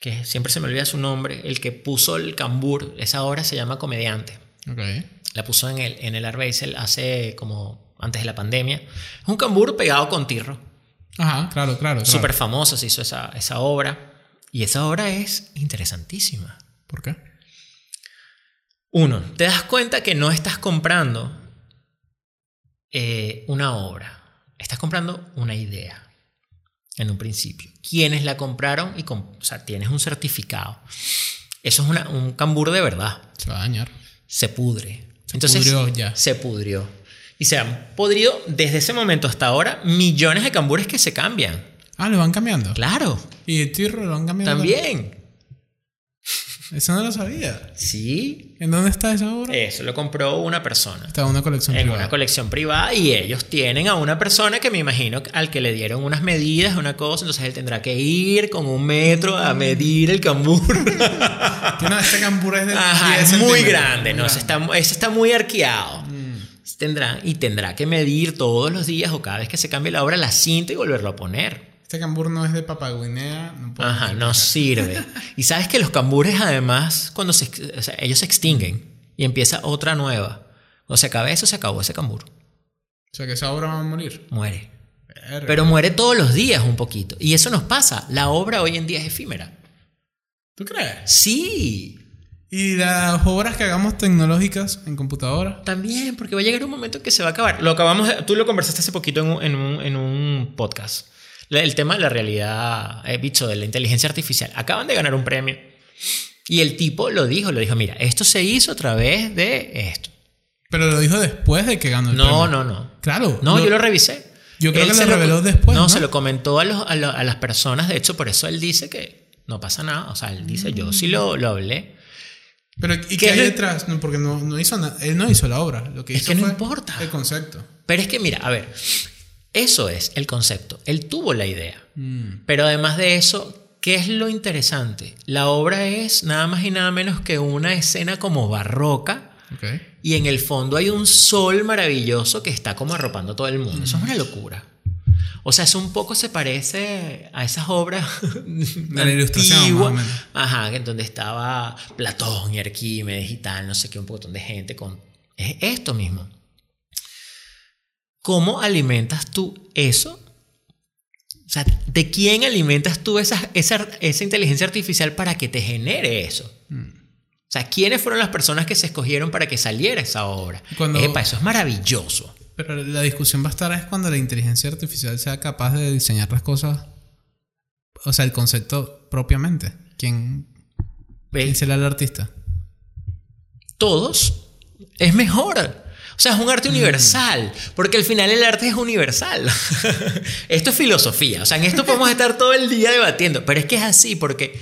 que siempre se me olvida su nombre, el que puso el cambur, esa obra se llama Comediante. Ok. La puso en el, en el Art Basel hace como antes de la pandemia. Es un cambur pegado con tirro. Ajá, claro, claro. claro. Súper famoso se hizo esa, esa obra. Y esa obra es interesantísima. ¿Por qué? Uno, te das cuenta que no estás comprando eh, una obra, estás comprando una idea en un principio. ¿Quiénes la compraron? Y o sea, tienes un certificado. Eso es una- un cambur de verdad. Se va a dañar. Se pudre. Se Entonces, pudrió ya. Se pudrió. Y se han podrido desde ese momento hasta ahora millones de cambures que se cambian. Ah, lo van cambiando. Claro, Y el tirro lo van cambiando. también. Eso no lo sabía. Sí, ¿En dónde está esa obra? eso lo compró una persona. Está en una colección en privada. una colección privada y ellos tienen a una persona que me imagino al que le dieron unas medidas, una cosa, entonces él tendrá que ir con un metro a medir el cambur. (laughs) Que no, este cambur es de Ajá, 10 es muy grande, ¿no? Ese está, ese está muy arqueado. Tendrá, y tendrá que medir todos los días o cada vez que se cambie la obra la cinta y volverlo a poner. Este cambur no es de Papaguinea. No puedo Ajá, no sirve. (laughs) Y sabes que los cambures además, cuando se, ex- o sea, ellos se extinguen y empieza otra nueva. Cuando se acabe eso, se acabó ese cambur. O sea, que esa obra va a morir. Muere. Verga. Pero muere todos los días un poquito. Y eso nos pasa. La obra hoy en día es efímera. ¿Tú crees? Sí, Y las obras que hagamos tecnológicas en computadora. también, porque va a llegar un momento en que se va a acabar. Lo acabamos tú lo conversaste hace poquito en un, en un- en un podcast. El tema de la realidad, he dicho, de la inteligencia artificial. Acaban de ganar un premio. Y el tipo lo dijo, lo dijo, mira, esto se hizo a través de esto. Pero lo dijo después de que ganó el No, premio. no, no. Claro. No, yo lo revisé. Yo creo Él que se lo reveló después, No, ¿no? se lo comentó a, los- a lo- a las personas. De hecho, por eso él dice que no pasa nada. O sea, él dice, yo sí lo, lo hablé. Pero ¿y ¿Qué hay detrás? No, porque no, no hizo nada. Él no hizo la obra. Lo que Es hizo que no fue importa. El concepto. Pero es que, mira, a ver, eso es el concepto. Él tuvo la idea. Mm. Pero además de eso, ¿qué es lo interesante? La obra es nada más y nada menos que una escena como barroca. Y en el fondo hay un sol maravilloso que está como arropando todo el mundo. Eso es una locura. O sea, eso un poco se parece a esas obras (laughs) De la ilustración. Ajá, en donde estaba Platón y Arquímedes y tal, no sé qué, un montón de gente con... Es esto mismo. ¿Cómo alimentas tú eso? O sea, ¿de quién alimentas tú esa, esa, esa inteligencia artificial para que te genere eso? O sea, ¿quiénes fueron las personas que se escogieron para que saliera esa obra? Cuando- Epa, eso es maravilloso. Pero la discusión va a estar es cuando la inteligencia artificial sea capaz de diseñar las cosas. O sea, el concepto propiamente. ¿Quién, quién será el artista? Todos es mejor. O sea, es un Mm. arte universal, porque al final el arte es universal. (laughs) esto es filosofía, o sea, en esto podemos estar todo el día debatiendo, pero es que es así, porque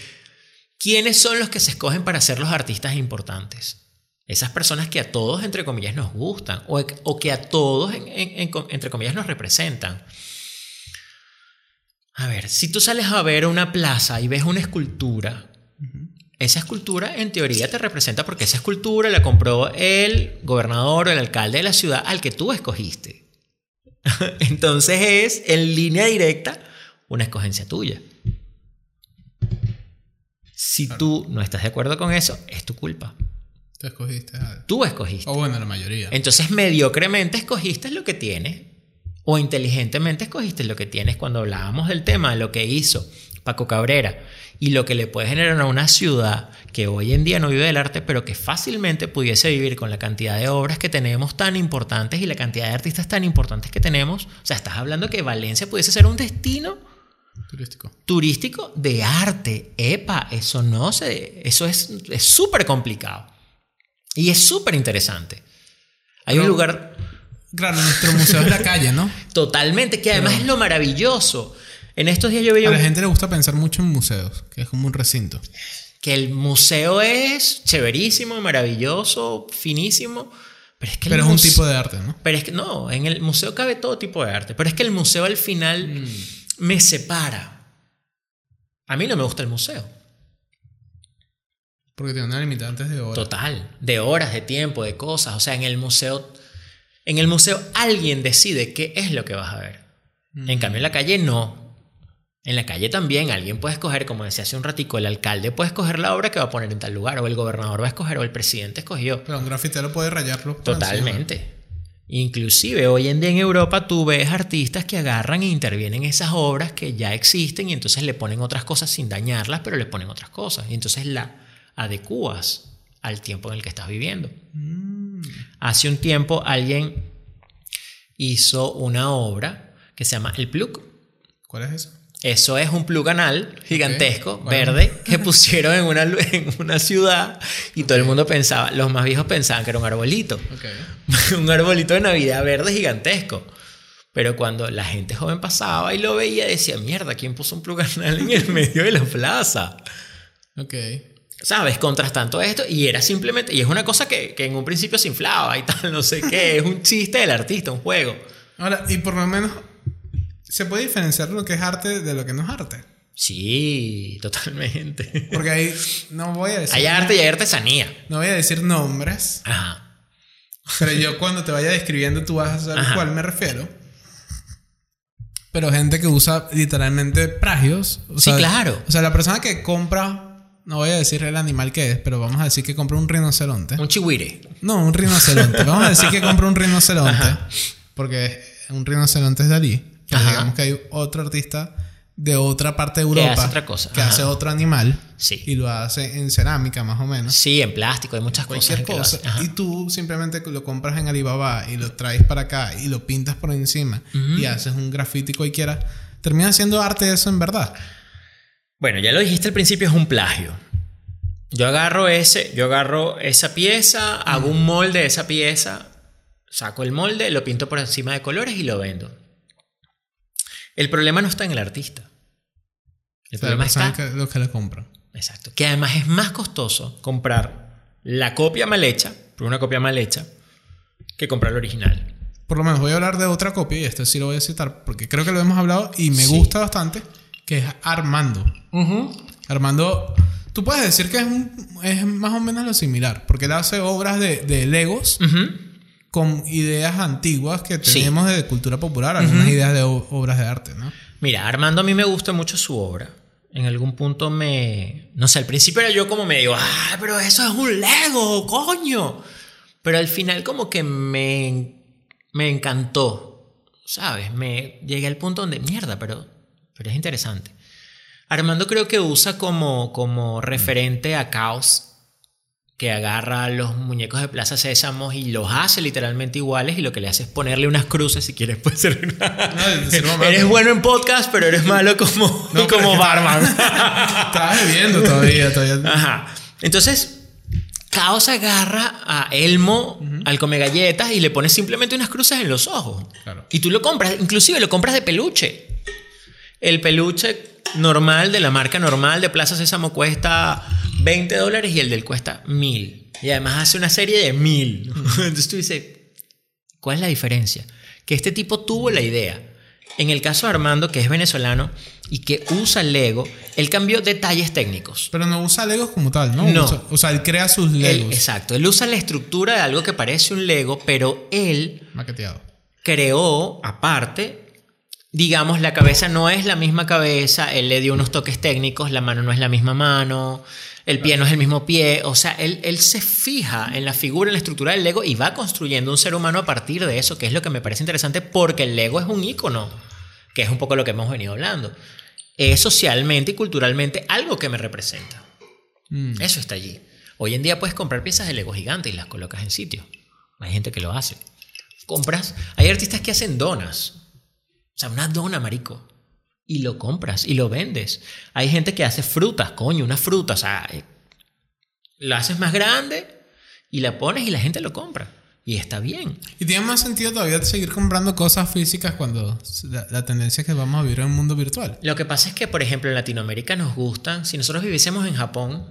¿quiénes son los que se escogen para ser los artistas importantes? Esas personas que a todos, entre comillas, nos gustan, o, o que a todos, en- en- en- entre comillas, nos representan. A ver, si tú sales a ver una plaza y ves una escultura, esa escultura en teoría te representa porque esa escultura la compró el gobernador o el alcalde de la ciudad al que tú escogiste. (laughs) Entonces es en línea directa una escogencia tuya. Si tú no estás de acuerdo con eso, es tu culpa. Tú escogiste a... Tú escogiste. O bueno, la mayoría. Entonces mediocremente escogiste lo que tienes o inteligentemente escogiste lo que tienes cuando hablábamos del tema de lo que hizo Paco Cabrera y lo que le puede generar a una ciudad que hoy en día no vive del arte pero que fácilmente pudiese vivir con la cantidad de obras que tenemos tan importantes y la cantidad de artistas tan importantes que tenemos. O sea, estás hablando que Valencia pudiese ser un destino Turístico. turístico de arte. Epa, eso no se. Eso es es súper complicado. Y es súper interesante. Hay un lugar Claro, nuestro museo es la calle, ¿no? (laughs) totalmente, que además Pero- es lo maravilloso. En estos días yo veía A la gente le gusta pensar mucho en museos, que es como un recinto. que el museo es chéverísimo, maravilloso, finísimo, pero es que Pero es un tipo de arte, ¿no? Pero es que no, en el museo cabe todo tipo de arte, pero es que el museo al final Mm. me separa. A mí no me gusta el museo. Porque tiene una limitante de horas. Total, de horas, de tiempo, de cosas. O sea, en el museo, en el museo alguien decide qué es lo que vas a ver. En cambio, en la calle no. En la calle también alguien puede escoger, como decía hace un ratico, el alcalde puede escoger la obra que va a poner en tal lugar, o el gobernador va a escoger, o el presidente escogió. Pero un grafitero puede rayarlo. Totalmente. Inclusive hoy en día en Europa tú ves artistas que agarran e intervienen en esas obras que ya existen y entonces le ponen otras cosas sin dañarlas, pero le ponen otras cosas. Y entonces la adecuas al tiempo en el que estás viviendo. Hace un tiempo alguien hizo una obra que se llama El Plug. ¿Cuál es eso? Eso es un plug anal gigantesco, bueno. verde, que pusieron en una, (laughs) en una ciudad y todo el mundo pensaba, los más viejos pensaban que era un arbolito. Ok. (laughs) un arbolito de Navidad verde gigantesco. Pero cuando la gente joven pasaba y lo veía, decía, mierda, ¿quién puso un plug anal en el (laughs) medio de la plaza? Ok. ¿Sabes? Contrastando esto. Y era simplemente, y es una cosa que, que en un principio se inflaba y tal, no sé qué. Es un chiste del artista, un juego. Ahora, y por lo menos se puede diferenciar lo que es arte de lo que no es arte. Sí, totalmente. Porque ahí no voy a decir. Hay arte y hay artesanía. No voy a decir nombres. Ajá. Pero yo cuando te vaya describiendo tú vas a saber Ajá. a cuál me refiero. Pero gente que usa literalmente pragios. o Sí, sea, claro. O sea, la persona que compra, no voy a decir el animal que es, pero vamos a decir que compra un rinoceronte. Un chihuire. No, un rinoceronte. vamos a decir que compra un rinoceronte. Porque un rinoceronte es Dalí. Digamos que hay otro artista de otra parte de Que Europa hace otra cosa. que Ajá. hace otro animal Sí. y lo hace en cerámica más o menos. Sí, en plástico, hay muchas cosas. Cosa. Y tú simplemente lo compras en Alibaba y lo traes para acá y lo pintas por encima y haces un grafiti cualquiera. Termina siendo arte eso en verdad. Bueno, ya lo dijiste al principio, es un plagio. Yo agarro ese, yo agarro esa pieza, hago un molde de esa pieza, saco el molde, lo pinto por encima de colores y lo vendo. El problema no está en el artista. El O sea, problema está, que, los que la compran. exacto, que además es más costoso comprar la copia mal hecha, por una copia mal hecha, que comprar el original. Por lo menos voy a hablar de otra copia y este sí lo voy a citar porque creo que lo hemos hablado y me Sí. gusta bastante, que es Armando. Armando, tú puedes decir que es, un- es más o menos lo similar, porque él hace obras de, de Legos Ujú. Con ideas antiguas que Sí. tenemos de cultura popular, algunas ideas de obras de arte, ¿no? Mira, Armando a mí me gusta mucho su obra. En algún punto me... No sé, al principio era yo como me digo, ah, pero eso es un Lego, coño. Pero al final como que me, me encantó, ¿sabes? Me llegué al punto donde, mierda, pero, pero es interesante. Armando creo que usa como, como referente a Caos, que agarra los muñecos de Plaza Sésamos y los hace literalmente iguales y lo que le hace es ponerle unas cruces si quieres puede ser No, más. eres bueno en podcast pero eres malo como, No, como barman (laughs) Estás bebiendo todavía, todavía. Ajá. entonces Caos agarra a Elmo al come galletas y le pone simplemente unas cruces en los ojos Claro. y tú lo compras inclusive lo compras de peluche el peluche normal de la marca normal de Plaza Sésamo cuesta 20 dólares y el del cuesta 1000. Y además hace una serie de 1000. (laughs) Entonces tú dices, ¿cuál es la diferencia? Que este tipo tuvo la idea. En el caso de Armando, que es venezolano y que usa Lego, él cambió detalles técnicos. Pero no usa Legos como tal, ¿no? No. Usa- o sea, él crea sus Él- Legos exacto, él usa la estructura de algo que parece un Lego, pero él maqueteados. creó aparte, digamos, la cabeza no es la misma cabeza, él le dio unos toques técnicos, la mano no es la misma mano, el pie no es el mismo pie, o sea, él, él se fija en la figura, en la estructura del Lego y va construyendo un ser humano a partir de eso, que es lo que me parece interesante porque el Lego es un icono, que es un poco lo que hemos venido hablando. Es socialmente y culturalmente algo que me representa. Mm. Eso está allí. Hoy en día puedes comprar piezas de Lego gigantes y las colocas en sitio. Hay gente que lo hace. Compras. Hay artistas que hacen donas. O sea, una dona, marico. Y lo compras y lo vendes. Hay gente que hace frutas, coño, una fruta. O sea, eh, la haces más grande y la pones y la gente lo compra. Y está bien. Y tiene más sentido todavía seguir comprando cosas físicas cuando la, la tendencia es que vamos a vivir en un mundo virtual. Lo que pasa es que, por ejemplo, en Latinoamérica nos gustan, si nosotros viviésemos en Japón,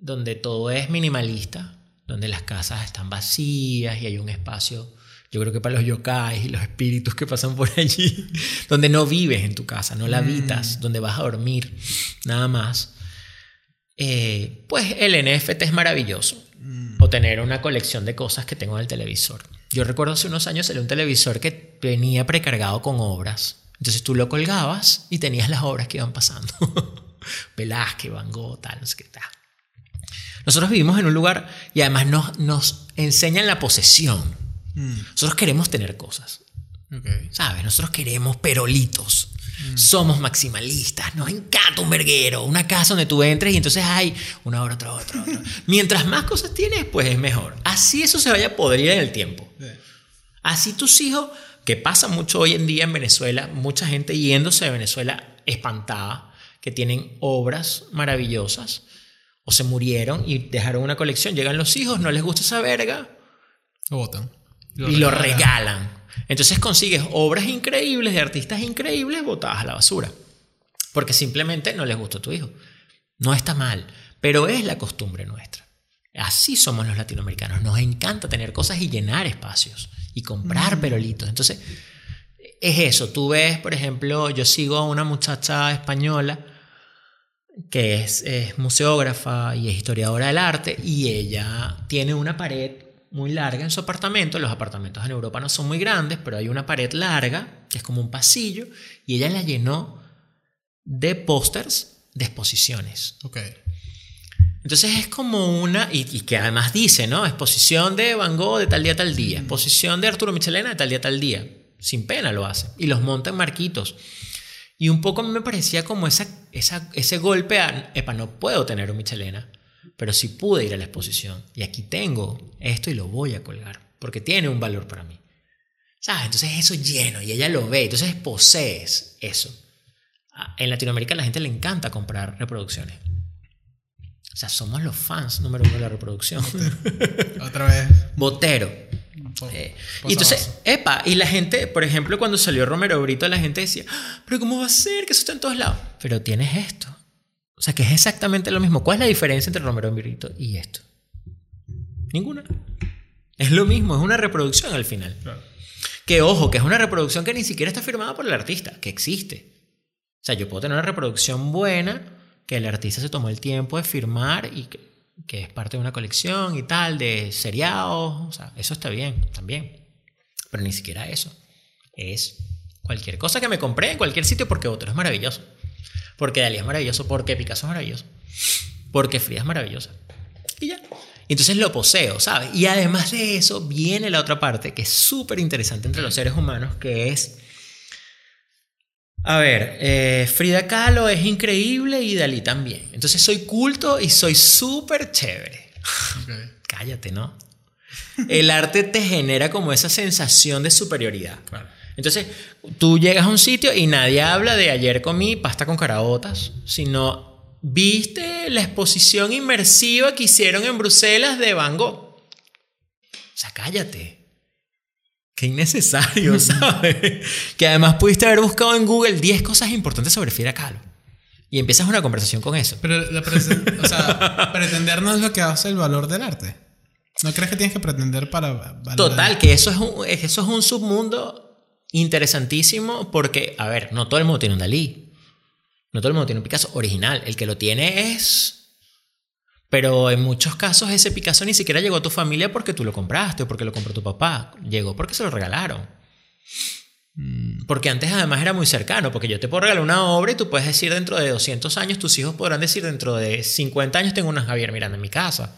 donde todo es minimalista, donde las casas están vacías y hay un espacio, yo creo que para los yokais y los espíritus que pasan por allí, (laughs) donde no vives en tu casa, no la habitas, donde vas a dormir, nada más, eh, pues el NFT es maravilloso. O tener una colección de cosas que tengo en el televisor. Yo recuerdo hace unos años salió un televisor que venía precargado con obras. Entonces tú lo colgabas y tenías las obras que iban pasando. (laughs) Velázquez, Van Gogh, tal, no sé qué tal. Nosotros vivimos en un lugar y además nos, nos enseñan la posesión. Nosotros queremos tener cosas. Ok. ¿Sabes? Nosotros queremos perolitos. Somos maximalistas. Nos encanta un verguero. Una casa donde tú entres y entonces hay una hora, otra, otra, otra. (laughs) Mientras más cosas tienes, pues es mejor. Así eso se vaya a podrir en el tiempo. Así tus hijos, que pasa mucho hoy en día en Venezuela, mucha gente yéndose de Venezuela espantada, que tienen obras maravillosas, o se murieron y dejaron una colección. Llegan los hijos, no les gusta esa verga, Lo y lo regalan. Entonces consigues obras increíbles de artistas increíbles botadas a la basura. Porque simplemente no les gustó tu hijo. No está mal, pero es la costumbre nuestra. Así somos los latinoamericanos. Nos encanta tener cosas y llenar espacios y comprar perolitos. Entonces, es eso. Tú ves, por ejemplo, yo sigo a una muchacha española que es, es museógrafa y es historiadora del arte y ella tiene una pared muy larga en su apartamento. Los apartamentos en Europa no son muy grandes, pero hay una pared larga, que es como un pasillo, y ella la llenó de pósters de exposiciones. Ok. Entonces es como una, y, y que además dice, ¿no? Exposición de Van Gogh de tal día tal día, exposición de Arturo Michelena de tal día tal día. Sin pena lo hace. Y los monta en marquitos. Y un poco me parecía como esa, esa, ese golpe a, epa, no puedo tener un Michelena, pero sí pude ir a la exposición. Y aquí tengo esto y lo voy a colgar, porque tiene un valor para mí. ¿Sabes? Entonces eso lleno y ella lo ve, entonces posees eso. En Latinoamérica a la gente le encanta comprar reproducciones. O sea, somos los fans número uno de la reproducción. Otra vez. Botero. po- Eh, y entonces, vaso. epa, y la gente, por ejemplo, cuando salió Romero Brito, la gente decía, "Ah, pero ¿cómo va a ser que eso está en todos lados? Pero tienes esto. O sea, que es exactamente lo mismo. ¿Cuál es la diferencia entre Romero Brito y esto? Ninguna. Es lo mismo, es una reproducción al final. Claro. Que ojo, que es una reproducción que ni siquiera está firmada por el artista, que existe. O sea, yo puedo tener una reproducción buena que el artista se tomó el tiempo de firmar y que, que es parte de una colección y tal, de seriados. O sea, eso está bien, también. Pero ni siquiera eso. Es cualquier cosa que me compré en cualquier sitio porque otro es maravilloso. Porque Dalí es maravilloso, porque Picasso es maravilloso. Porque Frida es maravillosa. Y ya. Entonces lo poseo, ¿sabes? Y además de eso viene la otra parte que es súper interesante entre los seres humanos, que es... A ver, eh, Frida Kahlo es increíble y Dalí también. Entonces soy culto y soy súper chévere. (laughs) Cállate, ¿no? El arte te genera como esa sensación de superioridad. Claro. Entonces, tú llegas a un sitio y nadie habla de ayer comí pasta con caraotas, sino viste la exposición inmersiva que hicieron en Bruselas de Van Gogh. O sea, cállate. Qué innecesario, (laughs) ¿sabes? que además pudiste haber buscado en Google 10 cosas importantes sobre Frida Kahlo. Y empiezas una conversación con eso. Pero la o sea, pretender no es lo que hace el valor del arte. ¿No crees que tienes que pretender para valorar? Total, que eso es un, eso es un submundo interesantísimo porque, a ver, no todo el mundo tiene un Dalí. No todo el mundo tiene un Picasso original. El que lo tiene es... Pero en muchos casos ese Picasso ni siquiera llegó a tu familia porque tú lo compraste o porque lo compró tu papá. Llegó porque se lo regalaron. Porque antes además era muy cercano, porque yo te puedo regalar una obra y tú puedes decir dentro de 200 años, tus hijos podrán decir dentro de 50 años tengo una Javier Miranda en mi casa.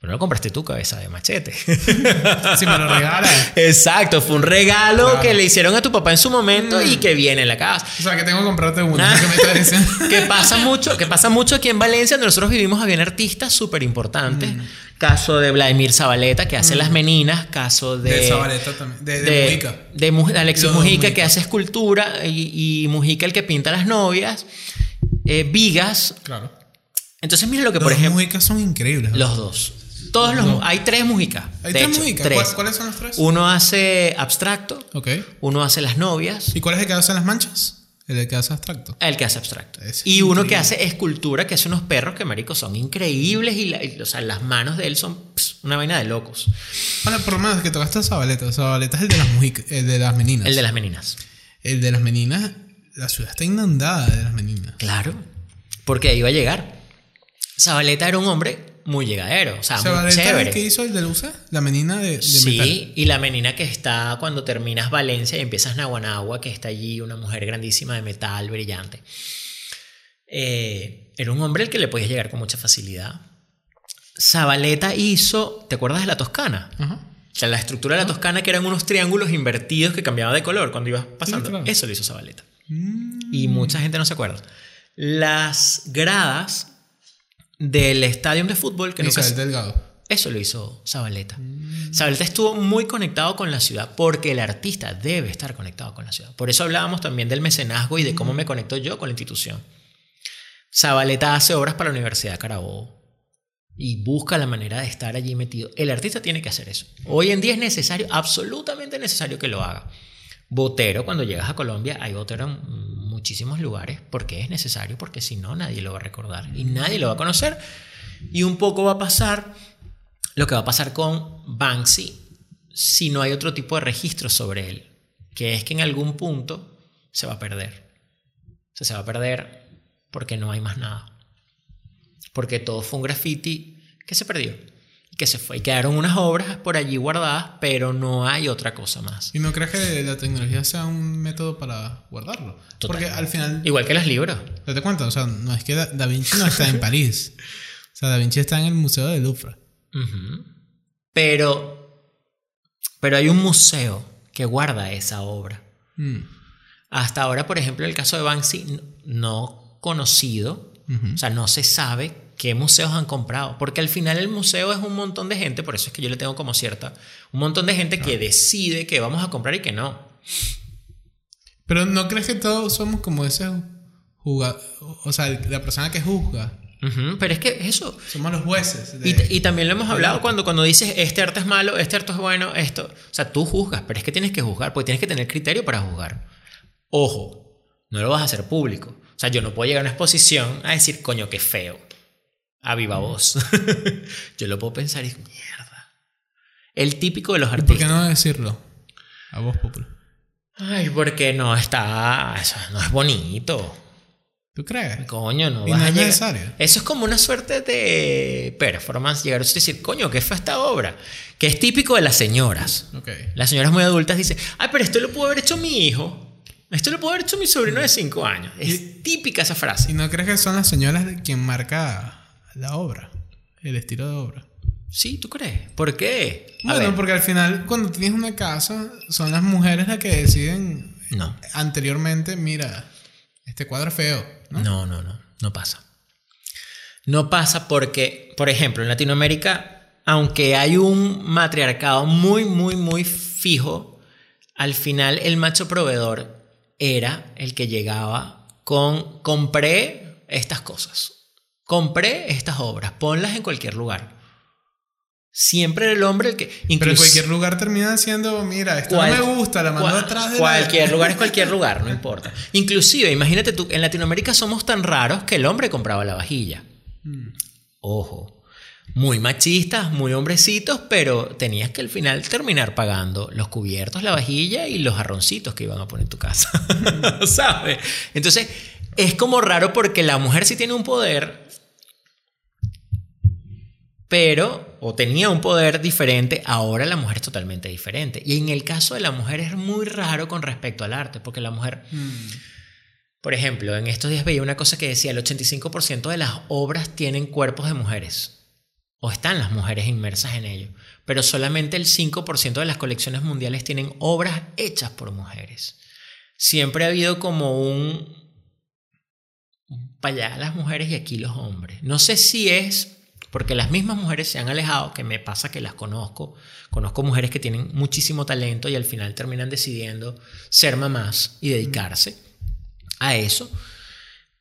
Pero no compraste tu cabeza de machete. (laughs) Si me lo regalas. Exacto, fue un regalo Claro. que le hicieron a tu papá en su momento y que viene en la casa. O sea, que tengo que comprarte una. ¿qué me estás (laughs) diciendo? que pasa mucho, que pasa mucho aquí en Valencia, donde nosotros vivimos, habían artistas súper importantes. Caso de Vladimir Zabaleta, que hace las meninas, caso de. De Zabaleta también. De, de, de, Mujica. de Alexis Los Mujica, Mujica. que hace escultura, y, y Mujica el que pinta las novias. Eh, Vigas. Claro. Entonces, mira lo que, Los por ejemplo. Mujicas son increíbles. Los dos. Todos los, hay tres músicas. Hay tres músicas. tres. ¿Cuál- ¿Cuáles son las tres? Uno hace abstracto, Ok. uno hace las novias, ¿Y cuál es el que hace las manchas? El que hace abstracto. el que hace abstracto. Es y uno que hace escultura, que hace unos perros que, marico, son increíbles y, la- y, o sea, las manos de él son una vaina de locos. Bueno, por lo menos que tocaste a Zabaleta. Zabaleta es el de las mujic- el de las meninas. El de las meninas. El de las meninas, la ciudad está inundada de las meninas. Claro, porque ahí iba a llegar. Zabaleta era un hombre muy llegadero, o sea, muy chévere. que hizo el de Luce, la menina de, de Sí, metal. y la menina que está cuando terminas Valencia y empiezas Naguanagua, que está allí, una mujer grandísima de metal, brillante. Eh, era un hombre al que le podías llegar con mucha facilidad. Zabaleta hizo, ¿te acuerdas de la Toscana? Ajá. O sea, la estructura de la Toscana que eran unos triángulos invertidos que cambiaban de color cuando ibas pasando. claro. Eso lo hizo Zabaleta. Mm. Y mucha gente no se acuerda. Las gradas del estadio de fútbol, que nunca Isabel se- Delgado. eso lo hizo Zabaleta. Zabaleta estuvo muy conectado con la ciudad porque el artista debe estar conectado con la ciudad. Por eso hablábamos también del mecenazgo y de cómo me conecto yo con la institución. Zabaleta hace obras para la Universidad de Carabobo y busca la manera de estar allí metido. El artista tiene que hacer eso. Hoy en día es necesario, absolutamente necesario que lo haga. Botero, cuando llegas a Colombia, hay botero muchísimos lugares porque es necesario, porque si no, nadie lo va a recordar y nadie lo va a conocer. Y un poco va a pasar lo que va a pasar con Banksy si no hay otro tipo de registro sobre él, que es que en algún punto se va a perder. O se va a perder porque no hay más nada. Porque todo fue un graffiti que se perdió, que se fue. Y quedaron unas obras por allí guardadas, pero no hay otra cosa más. ¿Y no crees que la tecnología sea un método para guardarlo? Porque al final, Igual que los libros. te cuento, o sea, no es que Da, Da Vinci no está en (laughs) París. O sea, Da Vinci está en el Museo del Louvre. Pero, pero hay un museo que guarda esa obra. Mm. Hasta ahora, por ejemplo, el caso de Banksy, no conocido, o sea, no se sabe qué museos han comprado, porque al final el museo es un montón de gente, por eso es que yo le tengo como cierta, un montón de gente que decide que vamos a comprar y que no. Pero ¿no crees que todos somos como ese jugador? O sea, la persona que juzga. Pero es que eso, Somos los jueces. de- Y, t- y también lo hemos hablado cuando, cuando dices este arte es malo, este arte es bueno, esto. O sea, tú juzgas, pero es que tienes que juzgar, porque tienes que tener criterio para juzgar. Ojo, no lo vas a hacer público. O sea, yo no puedo llegar a una exposición a decir, coño, qué feo. A viva voz. (laughs) yo lo puedo pensar y digo, mierda. El típico de los ¿Y ¿Por artistas. qué no decirlo? A voz popular. Ay, porque no está. Eso no es bonito. ¿Tú crees? Coño, no Y vas no a es llegar- necesario. Eso es como una suerte de performance. Llegar a decir, coño, ¿qué fue esta obra? Que es típico de las señoras. Ok. Las señoras muy adultas dicen, ay, pero esto lo pudo haber hecho mi hijo. Esto lo pudo haber hecho mi sobrino de 5 años. Es típica esa ¿Y frase. no crees que son las señoras de quien marca la obra? El estilo de obra. Sí, ¿tú crees? ¿Por qué? A Bueno, ver, porque al final, cuando tienes una casa, son las mujeres las que deciden No, anteriormente, mira, este cuadro es feo. ¿no? no, no, no, no pasa. No pasa porque, por ejemplo, en Latinoamérica, aunque hay un matriarcado muy, muy, muy fijo, al final el macho proveedor era el que llegaba con, compré estas cosas, compré estas obras, ponlas en cualquier lugar. Siempre era el hombre el que... Pero en cualquier lugar termina siendo, mira, esto Cual- no me gusta, la mando cual- atrás de la- Cualquier lugar es cualquier (laughs) lugar, no importa. Inclusive, imagínate tú, en Latinoamérica somos tan raros que el hombre compraba la vajilla. Mm. Ojo, muy machistas, muy hombrecitos, pero tenías que al final terminar pagando los cubiertos, la vajilla y los jarroncitos que iban a poner en tu casa. (laughs) ¿Sabes? Entonces, es como raro porque la mujer sí tiene un poder, pero, o tenía un poder diferente, ahora la mujer es totalmente diferente. Y en el caso de la mujer es muy raro con respecto al arte, porque la mujer, Mm. por ejemplo, en estos días veía una cosa que decía, el 85% de las obras tienen cuerpos de mujeres, o están las mujeres inmersas en ello, pero solamente el 5% de las colecciones mundiales tienen obras hechas por mujeres. Siempre ha habido como un... Para allá las mujeres y aquí los hombres. No sé si es porque las mismas mujeres se han alejado, que me pasa que las conozco. Conozco mujeres que tienen muchísimo talento y al final terminan decidiendo ser mamás y dedicarse a eso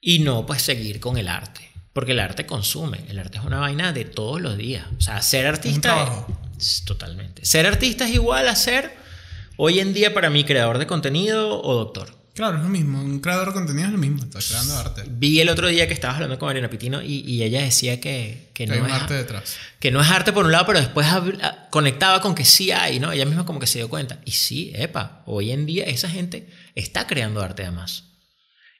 y no pues seguir con el arte. Porque el arte consume. El arte es una vaina de todos los días. O sea, ser artista. es- totalmente. Ser artista es igual a ser, hoy en día, para mí, creador de contenido o doctor. Claro, es lo mismo. Un creador de contenido es lo mismo. Está creando arte. Vi el otro día que estabas hablando con Marina Pitino y, y ella decía que, que Que hay no un es arte detrás. que no es arte por un lado, pero después conectaba con que sí hay, ¿no? Ella misma como que se dio cuenta. Y sí, epa, hoy en día esa gente está creando arte además.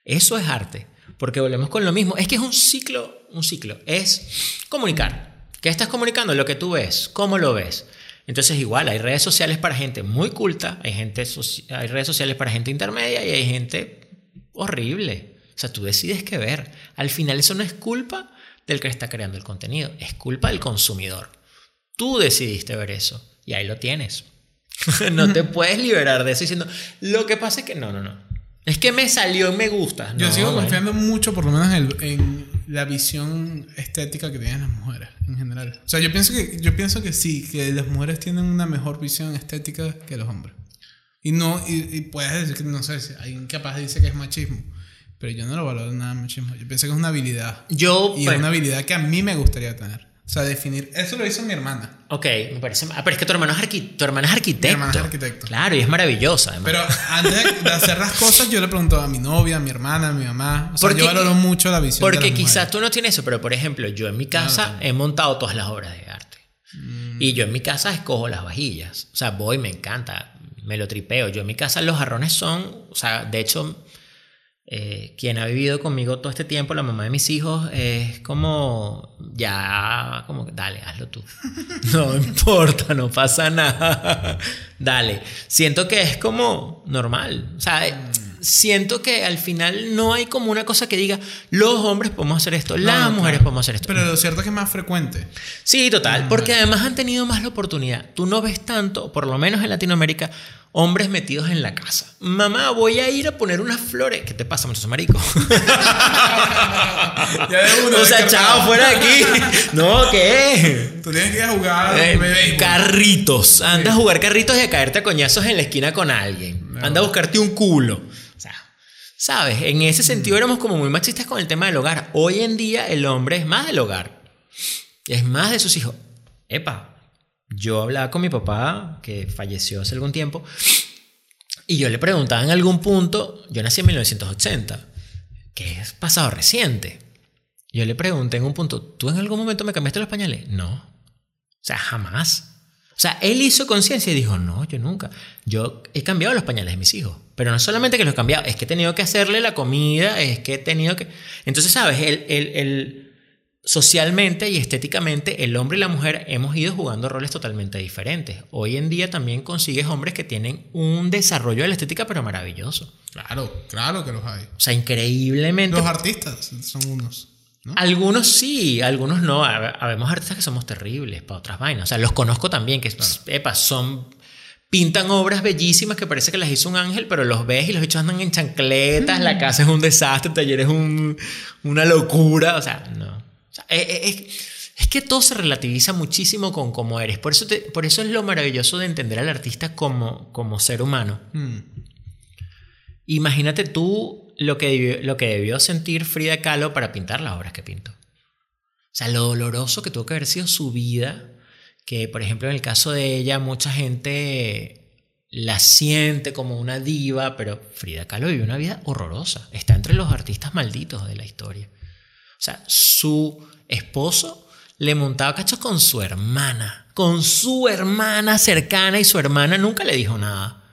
Eso es arte, porque volvemos con lo mismo. Es que es un ciclo, un ciclo. Es comunicar. ¿Qué estás comunicando? Lo que tú ves, cómo lo ves. Entonces igual, hay redes sociales para gente muy culta, hay, gente hay redes sociales para gente intermedia y hay gente horrible. O sea, tú decides qué ver. Al final eso no es culpa del que está creando el contenido, es culpa del consumidor. Tú decidiste ver eso y ahí lo tienes. (laughs) no te puedes liberar de eso diciendo, lo que pasa es que no, no, no. Es que me salió y me gusta. Yo sigo bueno. confiando mucho, por lo menos, en, en la visión estética que tienen las mujeres en general. O sea, yo pienso que, yo pienso que sí, que las mujeres tienen una mejor visión estética que los hombres. Y no, y, y puedes decir que, no sé, si alguien capaz dice que es machismo. Pero yo no lo valoro nada machismo. Yo pienso que es una habilidad. Yo, Y es bueno, una habilidad que a mí me gustaría tener. O sea, definir. Eso lo hizo mi hermana. ok, me parece... Ah, pero es que tu hermano es, arqui- tu hermana es arquitecto. Mi hermana es arquitecto. Claro, y es maravillosa además. Pero antes de hacer las cosas, yo le preguntaba a mi novia, a mi hermana, a mi mamá. O sea, Porque yo valoro mucho la visión Porque quizás tú no tienes eso, pero por ejemplo, yo en mi casa he montado todas las obras de arte. Mm. Y yo en mi casa escojo las vajillas. O sea, voy, me encanta, me lo tripeo. Yo en mi casa los jarrones son, o sea, de hecho, eh, quien ha vivido conmigo todo este tiempo, la mamá de mis hijos, es como, ya, como, dale, hazlo tú. (laughs) No importa, no pasa nada. (laughs) Dale. Siento que es como normal. O sea, eh, siento que al final no hay como una cosa que diga, los hombres podemos hacer esto, No, las no, mujeres claro. podemos hacer esto. Pero lo cierto es que es más frecuente. Sí, total, porque además han tenido más la oportunidad. Tú no ves tanto, por lo menos en Latinoamérica, hombres metidos en la casa. Mamá, voy a ir a poner unas flores. ¿Qué te pasa, muchacho marico? (laughs) O sea, chao, fuera de aquí. No, ¿qué? Tú tienes que ir a jugar Eh, carritos. Anda a jugar carritos y a caerte a coñazos en la esquina con alguien. Anda a buscarte un culo. O sea, ¿sabes? En ese sentido éramos como muy machistas con el tema del hogar. Hoy en día el hombre es más del hogar. Es más de sus hijos. Epa, yo hablaba con mi papá, que falleció hace algún tiempo, y yo le preguntaba en algún punto, yo nací en 1980, que es pasado reciente. Yo le pregunté en un punto, ¿tú en algún momento me cambiaste los pañales? No. O sea, jamás. O sea, él hizo conciencia y dijo, no, yo nunca. Yo he cambiado los pañales de mis hijos. Pero no solamente que los he cambiado, es que he tenido que hacerle la comida, es que he tenido que... Entonces, ¿sabes? El, el- el- socialmente y estéticamente, el hombre y la mujer hemos ido jugando roles totalmente diferentes. Hoy en día también consigues hombres que tienen un desarrollo de la estética, pero maravilloso. Claro, claro que los hay. O sea, increíblemente Los artistas son unos. ¿no? algunos sí, algunos no. Hab- Habemos artistas que somos terribles para otras vainas. O sea, los conozco también, que epa, son. Pintan obras bellísimas que parece que las hizo un ángel, pero los ves y los bichos andan en chancletas, la casa es un desastre, el taller es un- una locura. O sea, no. O sea, eh, eh, es, es que todo se relativiza muchísimo con cómo eres. Por eso, te- por eso es lo maravilloso de entender al artista como, como ser humano. Mm. Imagínate tú lo que, debió, lo que debió sentir Frida Kahlo para pintar las obras que pintó. O sea, lo doloroso que tuvo que haber sido su vida, que por ejemplo en el caso de ella mucha gente la siente como una diva, pero Frida Kahlo vivió una vida horrorosa. Está entre los artistas malditos de la historia. O sea, su esposo le montaba cachos con su hermana, con su hermana cercana y su hermana nunca le dijo nada.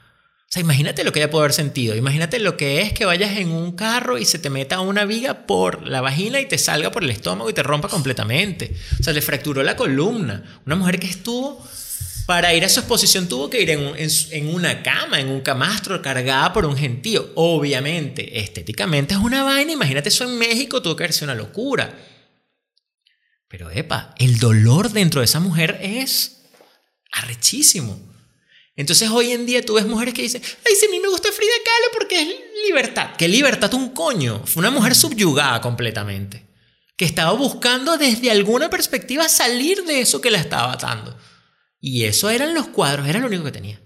O sea, imagínate lo que ella puede haber sentido. Imagínate lo que es que vayas en un carro y se te meta una viga por la vagina y te salga por el estómago y te rompa completamente. O sea, le fracturó la columna. Una mujer que estuvo, para ir a su exposición, tuvo que ir en, una cama, en un camastro, cargada por un gentío. Obviamente, estéticamente es una vaina. Imagínate eso en México, tuvo que haber sido una locura. Pero, epa, el dolor dentro de esa mujer es arrechísimo. Entonces hoy en día tú ves mujeres que dicen, ay, si a mí me gusta Frida Kahlo porque es libertad. ¿Qué libertad un coño? Fue una mujer subyugada completamente. Que estaba buscando desde alguna perspectiva salir de eso que la estaba atando. Y eso eran los cuadros, era lo único que tenía.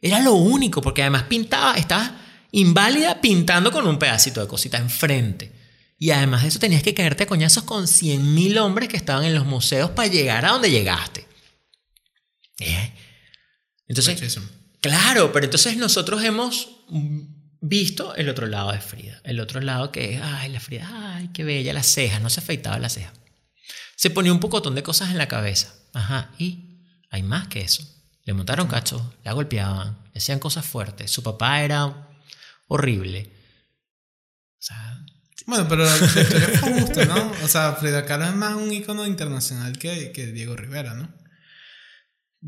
Era lo único, porque además pintaba, estaba inválida pintando con un pedacito de cosita enfrente. Y además de eso tenías que caerte a coñazos con 100.000 hombres que estaban en los museos para llegar a donde llegaste. ¿Eh? Entonces, Muchísimo. claro, pero entonces nosotros hemos visto el otro lado de Frida. El otro lado que es, ay, la Frida, ay, qué bella, las cejas, no se afeitaba las cejas. Se ponía un pocotón de cosas en la cabeza. Ajá, y hay más que eso. Le montaron cachos, la golpeaban, le hacían cosas fuertes. Su papá era horrible. O sea, Bueno, pero la historia fue justa, ¿no? O sea, Frida Kahlo es más un ícono internacional que, que Diego Rivera, ¿no?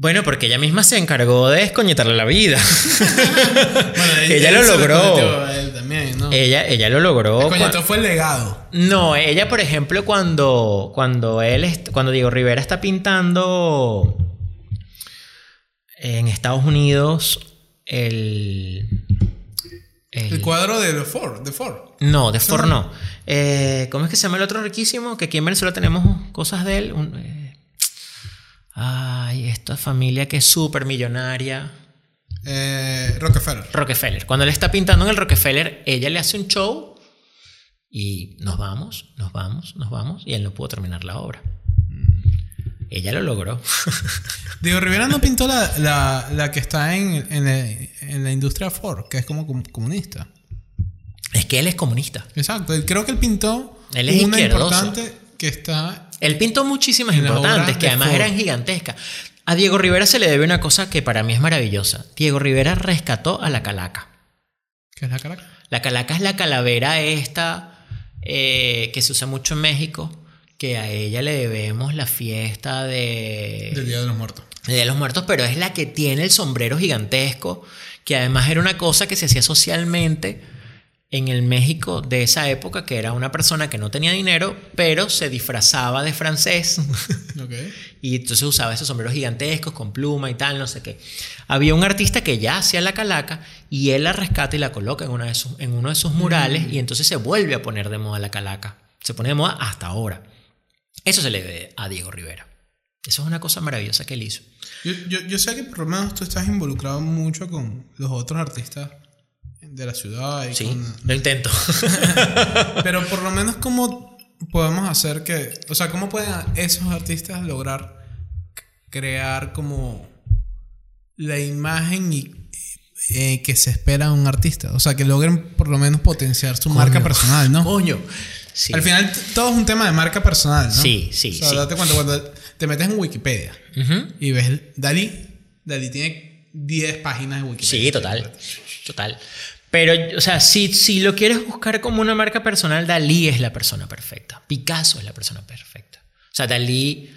bueno, porque ella misma se encargó de descoñetarle la vida. (laughs) Bueno, (laughs) Ella lo se logró. cometió a él también, ¿no? ella, ella lo logró. Esto fue el legado. No, ella, por ejemplo, cuando, cuando él, cuando Diego Rivera está pintando en Estados Unidos el, el- El cuadro de de Ford. no, de Ford no. Eh, ¿Cómo es que se llama el otro riquísimo? Que aquí en Venezuela tenemos cosas de él. Un- eh, ay, esta familia que es súper millonaria. Eh, Rockefeller. Rockefeller. Cuando él está pintando en el Rockefeller, ella le hace un show y nos vamos, nos vamos, nos vamos, y él no pudo terminar la obra. Ella lo logró. (laughs) Diego Rivera no pintó la, la, la que está en, en, la- en la industria Ford, que es como com- comunista. es que él es comunista. Exacto. Creo que él pintó Él es una importante que está. Él pintó muchísimas importantes que de además Ford. eran gigantescas. A Diego Rivera se le debe una cosa que para mí es maravillosa. Diego Rivera rescató a la calaca. ¿Qué es la Caracas? La calaca es la calavera esta eh, que se usa mucho en México, que a ella le debemos la fiesta de... Del Día de los Muertos. El Día de los Muertos, pero es la que tiene el sombrero gigantesco, que además era una cosa que se hacía socialmente en el México de esa época, que era una persona que no tenía dinero, pero se disfrazaba de francés (laughs) Ok. y entonces usaba esos sombreros gigantescos con pluma y tal, no sé qué. Había un artista que ya hacía la calaca y él la rescata y la coloca en, una de sus- en uno de sus murales y entonces se vuelve a poner de moda la calaca. Se pone de moda hasta ahora. Eso se le debe a Diego Rivera. Eso es una cosa maravillosa que él hizo. Yo, yo, yo sé que por lo menos tú estás involucrado mucho con los otros artistas de la ciudad y Sí, con- lo intento. (laughs) Pero por lo menos, ¿cómo podemos hacer que. O sea, ¿cómo pueden esos artistas lograr crear como la imagen y, eh, que se espera de un artista? O sea, que logren por lo menos potenciar su marca personal, ¿no? Coño. Sí. Al final, todo es un tema de marca personal, ¿no? Sí, sí, O sea, sí. date cuenta, cuando te metes en Wikipedia y ves Dalí, Dalí tiene 10 páginas de Wikipedia. Sí, total. Total. Pero, o sea, si, si lo quieres buscar como una marca personal, Dalí es la persona perfecta. Picasso es la persona perfecta. O sea, Dalí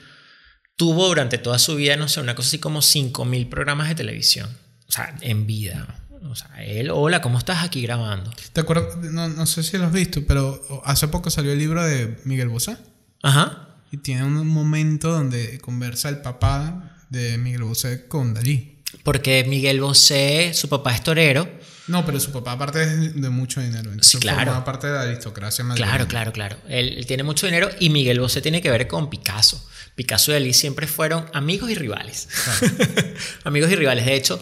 tuvo durante toda su vida, no sé, una cosa así como 5.000 programas de televisión. O sea, en vida. O sea, él, hola, ¿cómo estás aquí grabando? ¿Te acuerdas? No, no sé si lo has visto, pero hace poco salió el libro de Miguel Bosé. Ajá. Y tiene un momento donde conversa el papá de Miguel Bosé con Dalí. Porque Miguel Bosé, su papá es torero. No, pero su papá aparte es de mucho dinero. Sí, claro. formaba parte de la aristocracia madrileña. Claro, claro, claro. Él, él tiene mucho dinero y Miguel Bosé tiene que ver con Picasso. Picasso y Dalí siempre fueron amigos y rivales. (laughs) amigos y rivales. De hecho,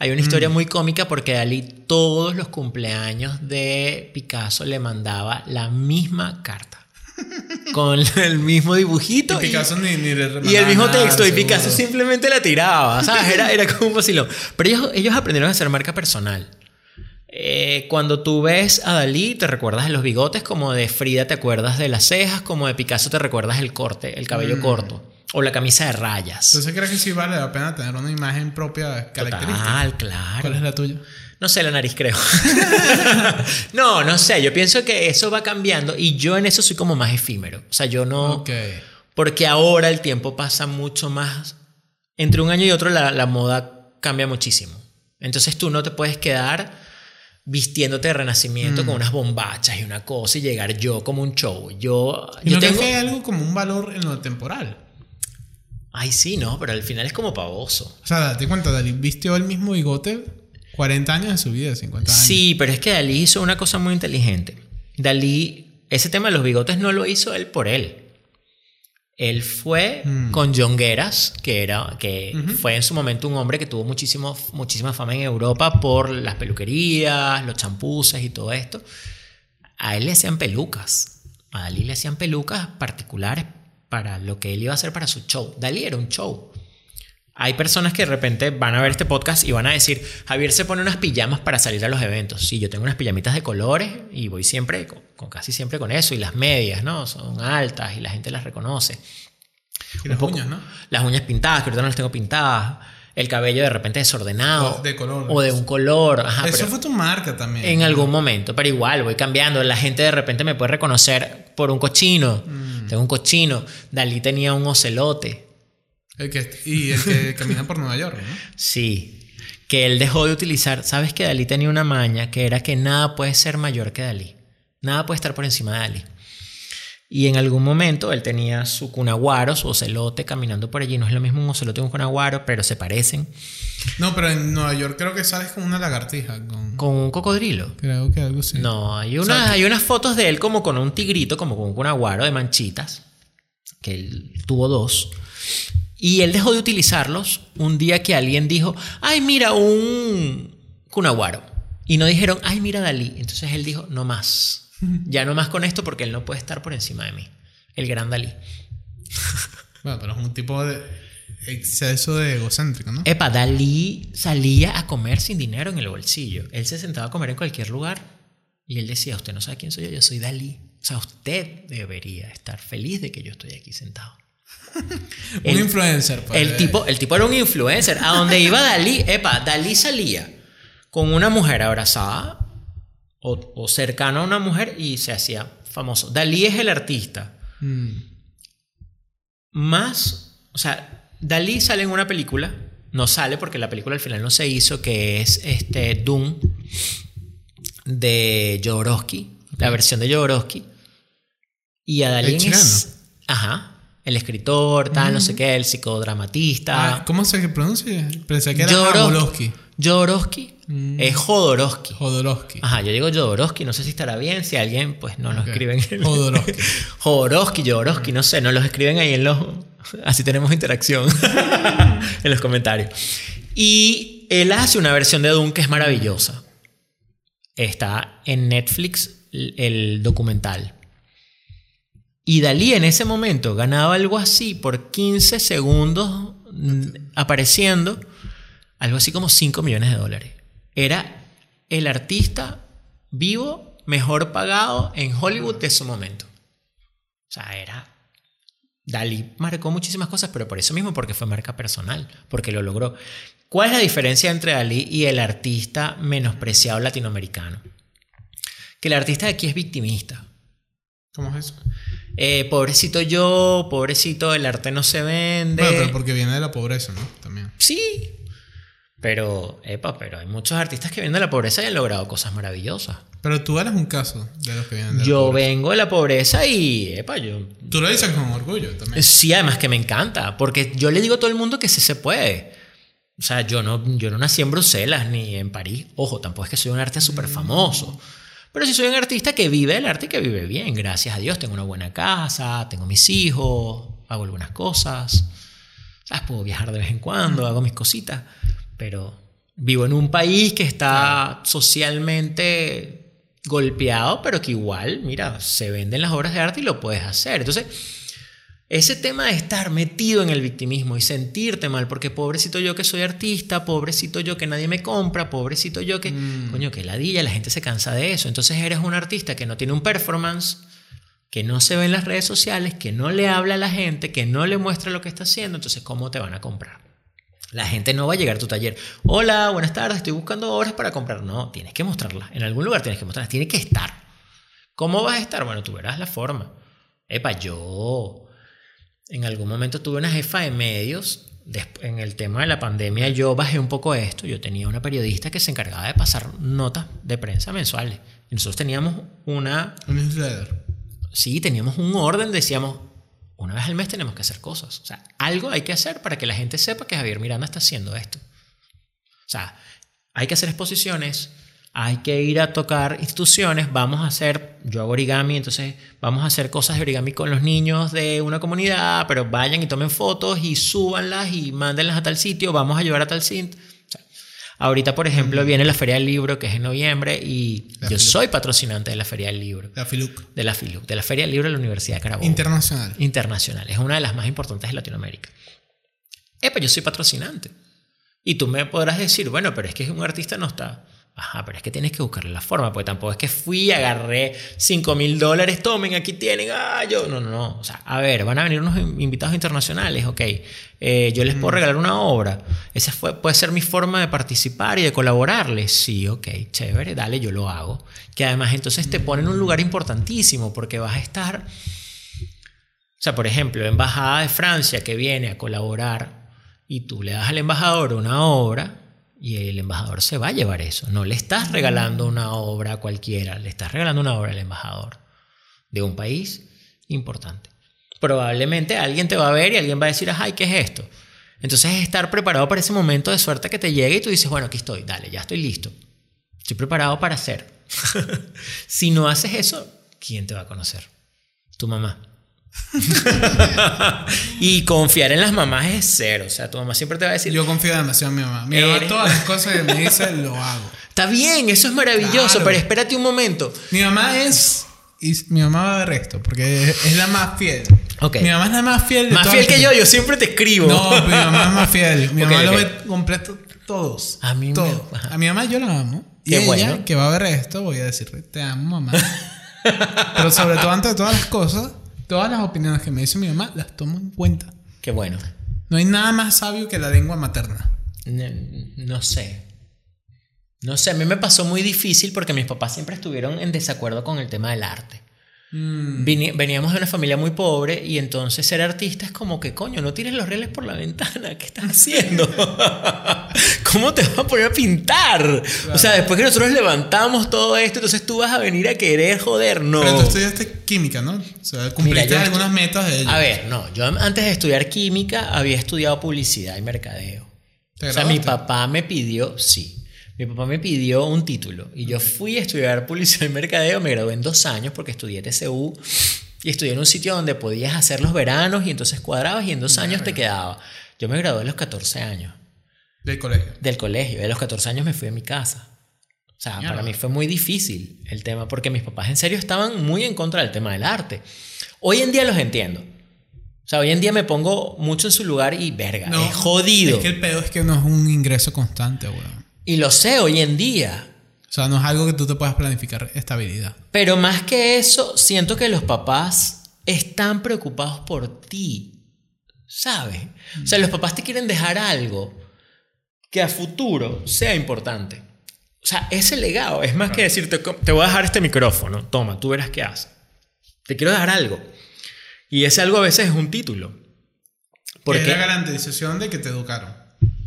hay una historia muy cómica porque Dalí todos los cumpleaños de Picasso le mandaba la misma carta. (laughs) con el mismo dibujito. Y Picasso ni, ni le Y el mismo nada, texto, y. Picasso simplemente la tiraba, ¿sabes? (laughs) Era, era como un vacilón. Pero ellos, ellos aprendieron a hacer marca personal. Eh, cuando tú ves a Dalí, te recuerdas de los bigotes, como de Frida te acuerdas de las cejas, como de Picasso te recuerdas el corte, el cabello Mm. corto, o la camisa de rayas. Entonces, ¿crees que sí vale la pena tener una imagen propia característica? Total, claro. ¿Cuál es la tuya? No sé, la nariz creo. (laughs) no, no sé, yo pienso que eso va cambiando y yo en eso soy como más efímero. O sea, yo no... Porque ahora el tiempo pasa mucho más. Entre un año y otro la, la moda cambia muchísimo. Entonces tú no te puedes quedar vistiéndote de renacimiento Mm. con unas bombachas y una cosa y llegar yo como un show. Yo, ¿Y yo no tengo... que hay algo como un valor en lo temporal? Ay, sí, no, pero al final es como pavoso. O sea, date cuenta, Dalí vistió el mismo bigote 40 años de su vida, 50 años. Sí, pero es que Dalí hizo una cosa muy inteligente. Dalí, ese tema de los bigotes no lo hizo él por él. Él fue Mm. con John Gueras, que, era, que fue en su momento un hombre que tuvo muchísimo, muchísima fama en Europa por las peluquerías, los champuses y todo esto. A él le hacían pelucas. A Dalí le hacían pelucas particulares para lo que él iba a hacer para su show. Dalí era un show. Hay personas que de repente van a ver este podcast y van a decir, Javier se pone unas pijamas para salir a los eventos. Sí, yo tengo unas pijamitas de colores y voy siempre, con, con casi siempre con eso. Y las medias, ¿no? Son altas y la gente las reconoce. Y las poco- uñas, ¿no? Las uñas pintadas, que ahorita no las tengo pintadas. El cabello de repente desordenado. O de color. O de un color. Ajá, Eso fue tu marca también. en algún momento, pero igual voy cambiando. La gente de repente me puede reconocer por un cochino. Mm. Tengo un cochino. Dalí tenía un ocelote. El que, y el que (laughs) camina por Nueva York, ¿no? Sí. Que él dejó de utilizar. ¿Sabes que Dalí tenía una maña que era que nada puede ser mayor que Dalí? Nada puede estar por encima de Dalí. Y en algún momento él tenía su cunaguaro, su ocelote caminando por allí. No es lo mismo un ocelote que un cunaguaro, pero se parecen. No, pero en Nueva York creo que sales con una lagartija. Con... Con un cocodrilo. Creo que algo así. No, hay, O unas, sea, hay unas fotos de él como con un tigrito, como con un cunaguaro de manchitas, que él tuvo dos. Y él dejó de utilizarlos un día que alguien dijo, ay, mira, un cunaguaro. Y no dijeron, ay, mira Dalí. Entonces él dijo, no más. Ya no más con esto porque él no puede estar por encima de mí. El gran Dalí. (laughs) Bueno, pero es un tipo de exceso de egocéntrico, ¿no? Epa, Dalí salía a comer sin dinero en el bolsillo. Él se sentaba a comer en cualquier lugar y él decía, usted no sabe quién soy yo, yo soy Dalí. O sea, usted debería estar feliz de que yo estoy aquí sentado. (laughs) un influencer. pues. El tipo, el tipo era un influencer. A donde iba Dalí, epa, Dalí salía con una mujer abrazada o, o cercano a una mujer y se hacía famoso. Dalí es el artista Mm. más, o sea, Dalí sale en una película, no sale porque la película al final no se hizo, que es este Doom de Jodorowsky, la versión de Jodorowsky. Y a Dalí es- ajá, el escritor, tal, no sé qué, el psicodramatista. Ah, ¿Cómo se pronuncia? Pensé que era Jodorowsky. Jodorowsky Mm. es Jodorowsky. Jodorowsky. Ajá, yo digo Jodorowsky, no sé si estará bien, si alguien pues no lo Ok. escriben. en- Jodorowsky. (laughs) Jodorowsky, Jodorowsky, no sé, nos los escriben ahí en los... (laughs) Así tenemos interacción (laughs) en los comentarios. Y él hace una versión de Doom que es maravillosa. Está en Netflix el- el documental. Y Dalí en ese momento ganaba algo así por 15 segundos mm, apareciendo, algo así como 5 millones de dólares. Era el artista vivo mejor pagado en Hollywood de su momento. O sea, era... Dalí marcó muchísimas cosas, pero por eso mismo, porque fue marca personal, porque lo logró. ¿Cuál es la diferencia entre Dalí y el artista menospreciado latinoamericano? Que el artista de aquí es victimista. ¿Cómo es eso? Eh, pobrecito yo, pobrecito, el arte no se vende. Bueno, pero porque viene de la pobreza, ¿no? También. Sí. Pero, epa, pero hay muchos artistas que vienen de la pobreza y han logrado cosas maravillosas. Pero tú eres un caso de los que vienen de la Yo pobreza. vengo de la pobreza y, epa, yo... Tú lo dices con orgullo también. Sí, además que me encanta, porque yo le digo a todo el mundo que sí se puede. O sea, yo no, yo no nací en Bruselas ni en París. Ojo, tampoco es que soy un artista súper famoso. Pero sí soy un artista que vive el arte y que vive bien. Gracias a Dios tengo una buena casa, tengo mis hijos, hago algunas cosas. ¿Sabes? Puedo viajar de vez en cuando, hago mis cositas. Pero vivo en un país que está socialmente golpeado, pero que igual, mira, se venden las obras de arte y lo puedes hacer. Entonces, ese tema de estar metido en el victimismo y sentirte mal, porque pobrecito yo que soy artista, pobrecito yo que nadie me compra, pobrecito yo que, coño, que ladilla, la gente se cansa de eso. Entonces eres un artista que no tiene un performance, que no se ve en las redes sociales, que no le habla a la gente, que no le muestra lo que está haciendo, entonces ¿cómo te van a comprar? La gente no va a llegar a tu taller. Hola, buenas tardes, estoy buscando obras para comprar. No, tienes que mostrarlas. En algún lugar tienes que mostrarlas. Tiene que estar. ¿Cómo vas a estar? Bueno, tú verás la forma. Epa, yo en algún momento tuve una jefa de medios. En el tema de la pandemia yo bajé un poco esto. Yo tenía una periodista que se encargaba de pasar notas de prensa mensuales. Y nosotros teníamos una Un newsletter. sí, teníamos un orden, decíamos, una vez al mes tenemos que hacer cosas. O sea, algo hay que hacer para que la gente sepa que Javier Miranda está haciendo esto. O sea, hay que hacer exposiciones, hay que ir a tocar instituciones, vamos a hacer, yo hago origami, entonces vamos a hacer cosas de origami con los niños de una comunidad, pero vayan y tomen fotos y súbanlas y mándenlas a tal sitio, vamos a llevar a tal sitio. Ahorita, por ejemplo, viene la Feria del Libro, que es en noviembre, y La yo FILUC. soy patrocinante de la Feria del Libro, La FILUC. de la FILUC, de la Feria del Libro de la Universidad de Carabobo. Internacional. internacional. Es una de las más importantes de Latinoamérica. Epa, yo soy patrocinante. Y tú me podrás decir, bueno, pero es que un artista no está. Ajá, pero es que tienes que buscarle la forma, porque tampoco es que fui, agarré 5 mil dólares, tomen, aquí tienen, ah, yo. No, no, no. O sea, a ver, van a venir unos invitados internacionales, ok. Eh, yo les puedo regalar una obra. Esa fue, puede ser mi forma de participar y de colaborarles. Sí, ok, chévere, dale, yo lo hago. Que además entonces te pone en un lugar importantísimo, porque vas a estar o sea, por ejemplo, Embajada de Francia que viene a colaborar y tú le das al embajador una obra y el embajador se va a llevar eso. No le estás regalando una obra a cualquiera, le estás regalando una obra al embajador de un país importante. Probablemente alguien te va a ver y alguien va a decir, ay, ¿qué es esto? Entonces es estar preparado para ese momento de suerte que te llegue y tú dices, bueno, aquí estoy, dale, ya estoy listo. Estoy preparado para hacer. (laughs) si no haces eso, ¿quién te va a conocer? Tu mamá. (laughs) y confiar en las mamás es cero. O sea, tu mamá siempre te va a decir, Yo confío demasiado en mi mamá. Mi mamá, todas las cosas que me dice, lo hago. está bien, eso es maravilloso, Claro. pero espérate un momento. Mi mamá es. Y mi mamá va a ver esto, porque es, es la más fiel. Ok. Mi mamá es la más fiel de Más fiel que yo, yo siempre te escribo. No, mi mamá es más (laughs) fiel. Mi Ok, mamá lo ok. ve completo todos. A mí todo. A mi mamá yo la amo. Y Qué ella, bueno. que va a ver esto, voy a decirle, te amo, mamá. (laughs) Pero sobre todo, antes de todas las cosas, todas las opiniones que me dice mi mamá, las tomo en cuenta. Qué bueno. No hay nada más sabio que la lengua materna. No, no sé. No sé, a mí me pasó muy difícil porque mis papás siempre estuvieron en desacuerdo con el tema del arte. Mm. Veníamos de una familia muy pobre y entonces ser artista es como que, coño, no tires los reales por la ventana, ¿qué estás (laughs) haciendo? ¿Cómo te vas a poner a pintar? O sea, después que nosotros levantamos todo esto, entonces tú vas a venir a querer joder, no. Pero tú estudiaste química, ¿no? O sea, cumpliste estu- algunas metas de. A ver, no, yo antes de estudiar química había estudiado publicidad y mercadeo. ¿Te O sea, mi papá me pidió, sí, mi papá me pidió un título y yo fui a estudiar publicidad y mercadeo, me gradué en dos años porque estudié TCU y estudié en un sitio donde podías hacer los veranos y entonces cuadrabas y en dos años te quedaba. Yo me gradué a los 14 años Del colegio. del colegio a los 14 años me fui a mi casa. O sea, Mierda. para mí fue muy difícil el tema porque mis papás en serio estaban muy en contra del tema del arte. Hoy en día los entiendo. O sea, hoy en día me pongo mucho en su lugar y verga, No, es jodido. Es que el pedo es que no es un ingreso constante, weón. Y lo sé hoy en día. O sea, no es algo que tú te puedas planificar estabilidad. Pero más que eso, siento que los papás están preocupados por ti. ¿Sabes? O sea, los papás te quieren dejar algo que a futuro sea importante. O sea, ese legado es más que decirte, "Co- te voy a dejar este micrófono, toma, tú verás qué haces. Te quiero dejar algo. Y ese algo a veces es un título. Porque es la garantización de que te educaron.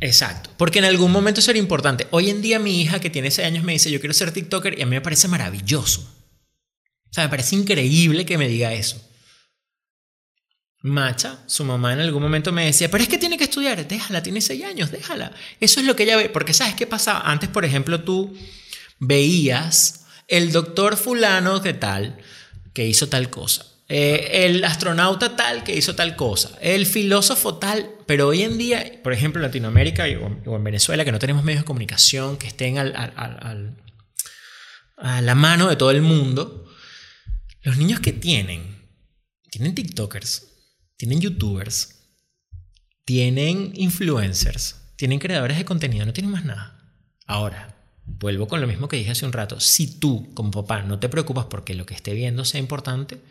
Exacto. Porque en algún momento será importante. Hoy en día mi hija que tiene 6 años me dice, yo quiero ser TikToker y a mí me parece maravilloso. O sea, me parece increíble que me diga eso. Macha, su mamá en algún momento me decía, pero es que tiene que estudiar, déjala, tiene 6 años, déjala. Eso es lo que ella ve. Porque ¿sabes qué pasaba? Antes, por ejemplo, tú veías el doctor fulano de tal que hizo tal cosa. Eh, el astronauta tal que hizo tal cosa. El filósofo tal. Pero hoy en día, por ejemplo, en Latinoamérica o, en Venezuela, que no tenemos medios de comunicación que estén a la mano de todo el mundo, los niños que tienen, tienen TikTokers, tienen YouTubers, tienen influencers, tienen creadores de contenido, no tienen más nada. Ahora, vuelvo con lo mismo que dije hace un rato. Si tú, como papá, no te preocupas porque lo que esté viendo sea importante,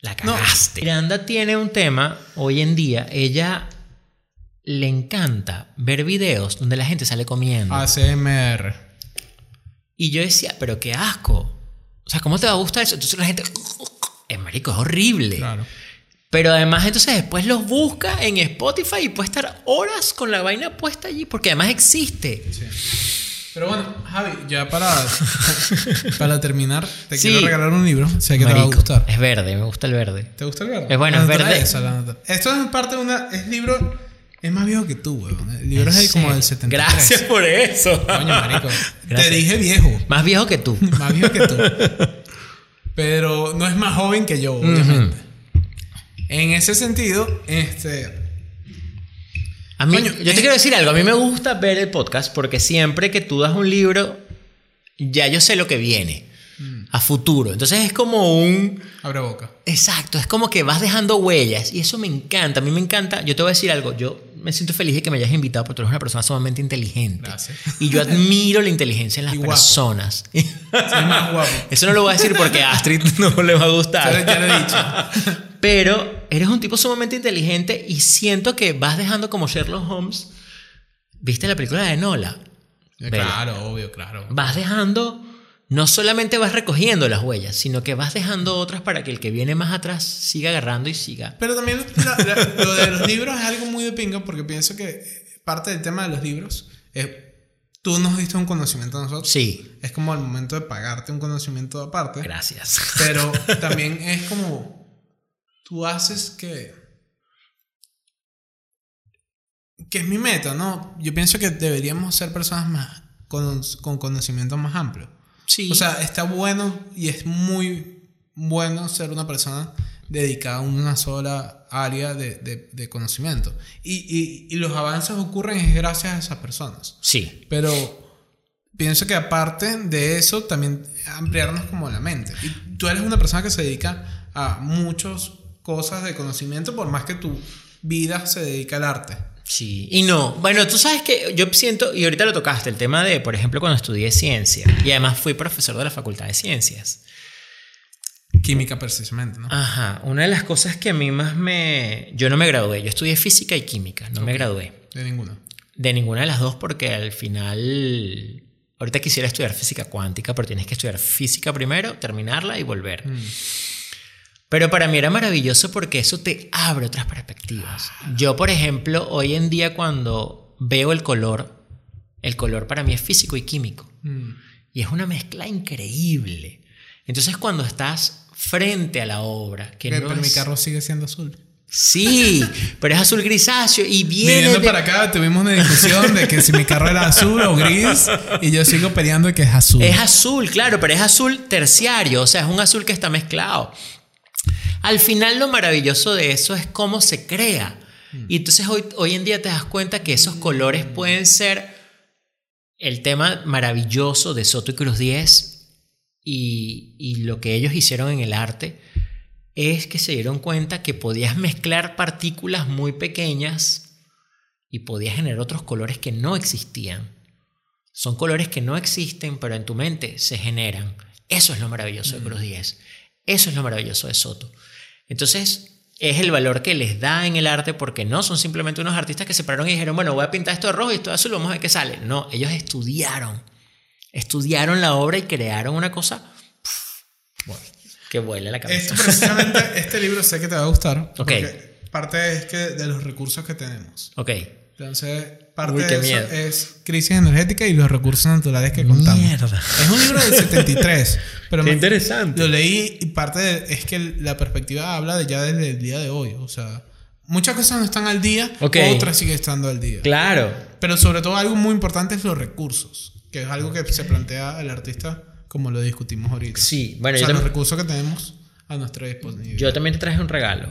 la No. cagaste. Miranda tiene un tema hoy en día. Ella le encanta ver videos donde la gente sale comiendo. ACMR. Y yo decía, pero qué asco. O sea, ¿cómo te va a gustar eso? Entonces la gente... Es marico, es horrible. Claro. Pero además entonces después los busca en Spotify y puede estar horas con la vaina puesta allí porque además existe. Sí. Pero bueno, Javi, ya para, para terminar, te Sí. quiero regalar un libro. Sé que te va a gustar. Es verde, me gusta el verde. ¿Te gusta el verde? Es bueno, La es verde. Esto es parte de una. Es libro. Es más viejo que tú, weón. El libro es ¿En de como del serio? 73. Gracias por eso. Coño, marico. (laughs) Gracias. Te dije viejo. Más viejo que tú. (laughs) Más viejo que tú. (laughs) Pero no es más joven que yo, obviamente. En ese sentido, este. A mí, Coño, yo te quiero decir algo, a mí me gusta ver el podcast porque siempre que tú das un libro, ya yo sé lo que viene a futuro. Entonces es como un... Abre boca. Exacto, es como que vas dejando huellas y eso me encanta, a mí me encanta. Yo te voy a decir algo, yo me siento feliz de que me hayas invitado porque tú eres una persona sumamente inteligente. Gracias. Y yo admiro la inteligencia en las (laughs) Y personas. Soy más guapo. (laughs) Eso no lo voy a decir porque a Astrid no le va a gustar. Ya lo he dicho. (laughs) Pero eres un tipo sumamente inteligente y siento que vas dejando como Sherlock Holmes. ¿Viste la película de Nola? Vela. Claro, obvio, claro. Vas dejando, no solamente vas recogiendo las huellas, sino que vas dejando otras para que el que viene más atrás siga agarrando y siga. Pero también la- la- lo de los libros es algo muy de pinga porque pienso que parte del tema de los libros es tú nos diste un conocimiento a nosotros. Sí, Es como el momento de pagarte un conocimiento aparte. gracias. Pero (laughs) también es como tú haces que que es mi meta, ¿no? Yo pienso que deberíamos ser personas más con, con conocimiento más amplio. Sí. O sea, está bueno y es muy bueno ser una persona dedicada a una sola área de, de- de conocimiento. Y, y- y los avances ocurren es gracias a esas personas. sí. Pero pienso que aparte de eso, también ampliarnos como la mente. Y tú eres una persona que se dedica a muchas cosas de conocimiento, por más que tu vida se dedica al arte. Sí, y no. Bueno, tú sabes que yo siento, y ahorita lo tocaste, el tema de, por ejemplo, cuando estudié ciencia, y además fui profesor de la Facultad de Ciencias. Química precisamente, ¿no? Ajá, una de las cosas que a mí más me... Yo no me gradué, yo estudié física y química, no me gradué. De ninguno. De ninguna de las dos porque al final... Ahorita quisiera estudiar física cuántica, pero tienes que estudiar física primero, terminarla y volver. Pero para mí era maravilloso porque eso te abre otras perspectivas. Yo, por ejemplo, hoy en día cuando veo el color, el color para mí es físico y químico. Mm. Y es una mezcla increíble. Entonces cuando estás frente a la obra, que Ok, no pero mi es- carro sigue siendo azul. Sí, pero es azul grisáceo y viene Viniendo de- para acá tuvimos una discusión de que si mi carro era azul o gris y yo sigo peleando que es azul. Es azul, claro, pero es azul terciario, o sea, es un azul que está mezclado. Al final lo maravilloso de eso es cómo se crea. Y entonces hoy, hoy en día te das cuenta que esos colores pueden ser el tema maravilloso de Soto y Cruz 10 y, y lo que ellos hicieron en el arte es que se dieron cuenta que podías mezclar partículas muy pequeñas y podías generar otros colores que no existían. Son colores que no existen, pero en tu mente se generan. Eso es lo maravilloso de Cruz 10. Eso es lo maravilloso de Soto. Entonces, es el valor que les da en el arte porque no son simplemente unos artistas que se pararon y dijeron, bueno, voy a pintar esto de rojo y esto de azul, vamos a ver qué sale. No, ellos estudiaron. Estudiaron la obra y crearon una cosa bueno, que vuela la cabeza. Esto precisamente, (laughs) este libro sé que te va a gustar. Ok. Porque parte es que de los recursos que tenemos. Ok. Entonces, parte Uy, de eso miedo. es crisis energética y los recursos naturales que contamos. Mierda. Es un libro del (laughs) 73, pero Qué interesante. lo leí y parte de- es que la perspectiva habla de ya desde el día de hoy. O sea, muchas cosas no están al día, Ok. otras siguen estando al día. Claro. Pero sobre todo algo muy importante es los recursos, que es algo que se plantea el artista como lo discutimos ahorita. Sí, bueno, o sea, yo, los recursos que tenemos a nuestra disposición. yo también te traje un regalo.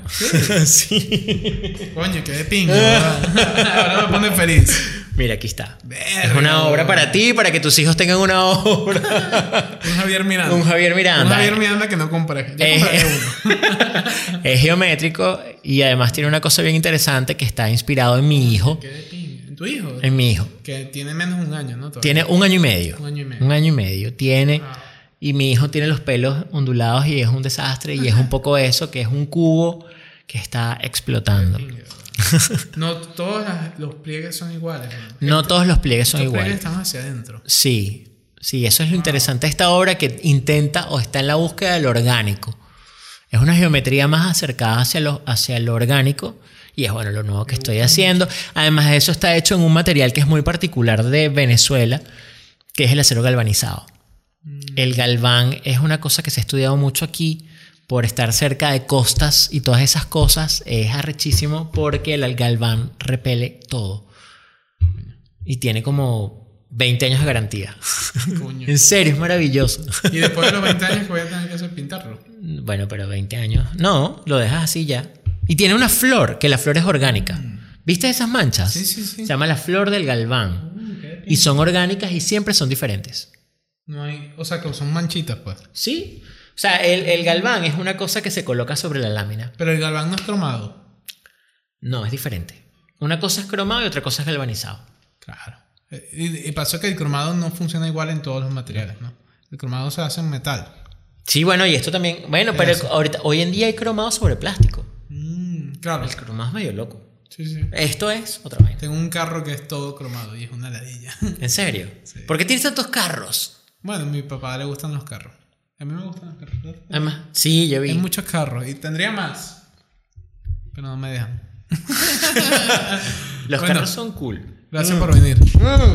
sí. (laughs) Coño, qué de pinga. ¿verdad? (laughs) Ahora me pone feliz. Mira, aquí está. Verga, es una obra para ti, para que tus hijos tengan una obra. Un Javier Miranda. Un Javier Miranda. Un Javier Miranda que no compré. Yo Eh, compraré (laughs) uno. es geométrico y además tiene una cosa bien interesante que está inspirado en mi hijo. Qué de pinga. ¿En tu hijo? En mi hijo. Que tiene menos de un año, ¿no? Todavía. Tiene un año y medio. Un año y medio. Un año y medio. Tiene. Y mi hijo tiene los pelos ondulados y es un desastre. Y es un poco eso, que es un cubo que está explotando. No todos las- los pliegues son iguales. ¿no? No todos los pliegues son Los pliegues iguales. están hacia adentro. Sí, sí, eso es lo interesante de esta obra que intenta o está en la búsqueda del orgánico. Es una geometría más acercada hacia lo, hacia lo orgánico y es bueno lo nuevo que estoy haciendo. Además de eso está hecho en un material que es muy particular de Venezuela, que es el acero galvanizado. El galván es una cosa que se ha estudiado mucho aquí por estar cerca de costas y todas esas cosas. Es arrechísimo porque el galván repele todo. Y tiene como 20 años de garantía. (laughs) Coño. En serio, es maravilloso. Y después de los 20 años que voy a tener que hacer pintarlo. Bueno, pero 20 años. No, lo dejas así ya. Y tiene una flor, que la flor es orgánica. ¿Viste esas manchas? Sí, sí, sí. Se llama la flor del galván. Y son orgánicas y siempre son diferentes. No hay, o sea, que son manchitas, pues. ¿Sí? O sea, el, el galván es una cosa que se coloca sobre la lámina. Pero el galván no es cromado. No, es diferente. Una cosa es cromado y otra cosa es galvanizado. Claro. Eh, Y, y pasó que el cromado no funciona igual en todos los materiales, ¿no? El cromado se hace en metal. Sí, bueno, y esto también. Bueno, pero ahorita, hoy en día hay cromado sobre plástico. Mm, claro. El cromado es medio loco. Sí, sí. Esto es otra vaina. Tengo un carro que es todo cromado y es una ladilla. ¿En serio? (laughs) Sí. ¿Por qué tienes tantos carros? Bueno, a mi papá le gustan los carros. A mí me gustan los carros. Además, sí, yo vi. Hay muchos carros y tendría más. Pero no me dejan. (laughs) Los Bueno. carros son cool. Gracias por venir.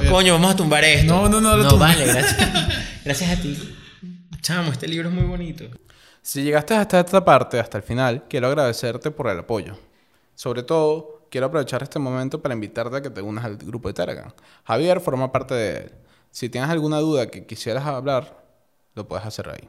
Coño, vamos a tumbar esto. No, no, no lo No, vale, (laughs) gracias. gracias a ti. Chamo, este libro es muy bonito. Si llegaste hasta esta parte, hasta el final, quiero agradecerte por el apoyo. Sobre todo, quiero aprovechar este momento para invitarte a que te unas al grupo de Telegram. Javier forma parte de él. Si tienes alguna duda que quisieras hablar, lo puedes hacer ahí.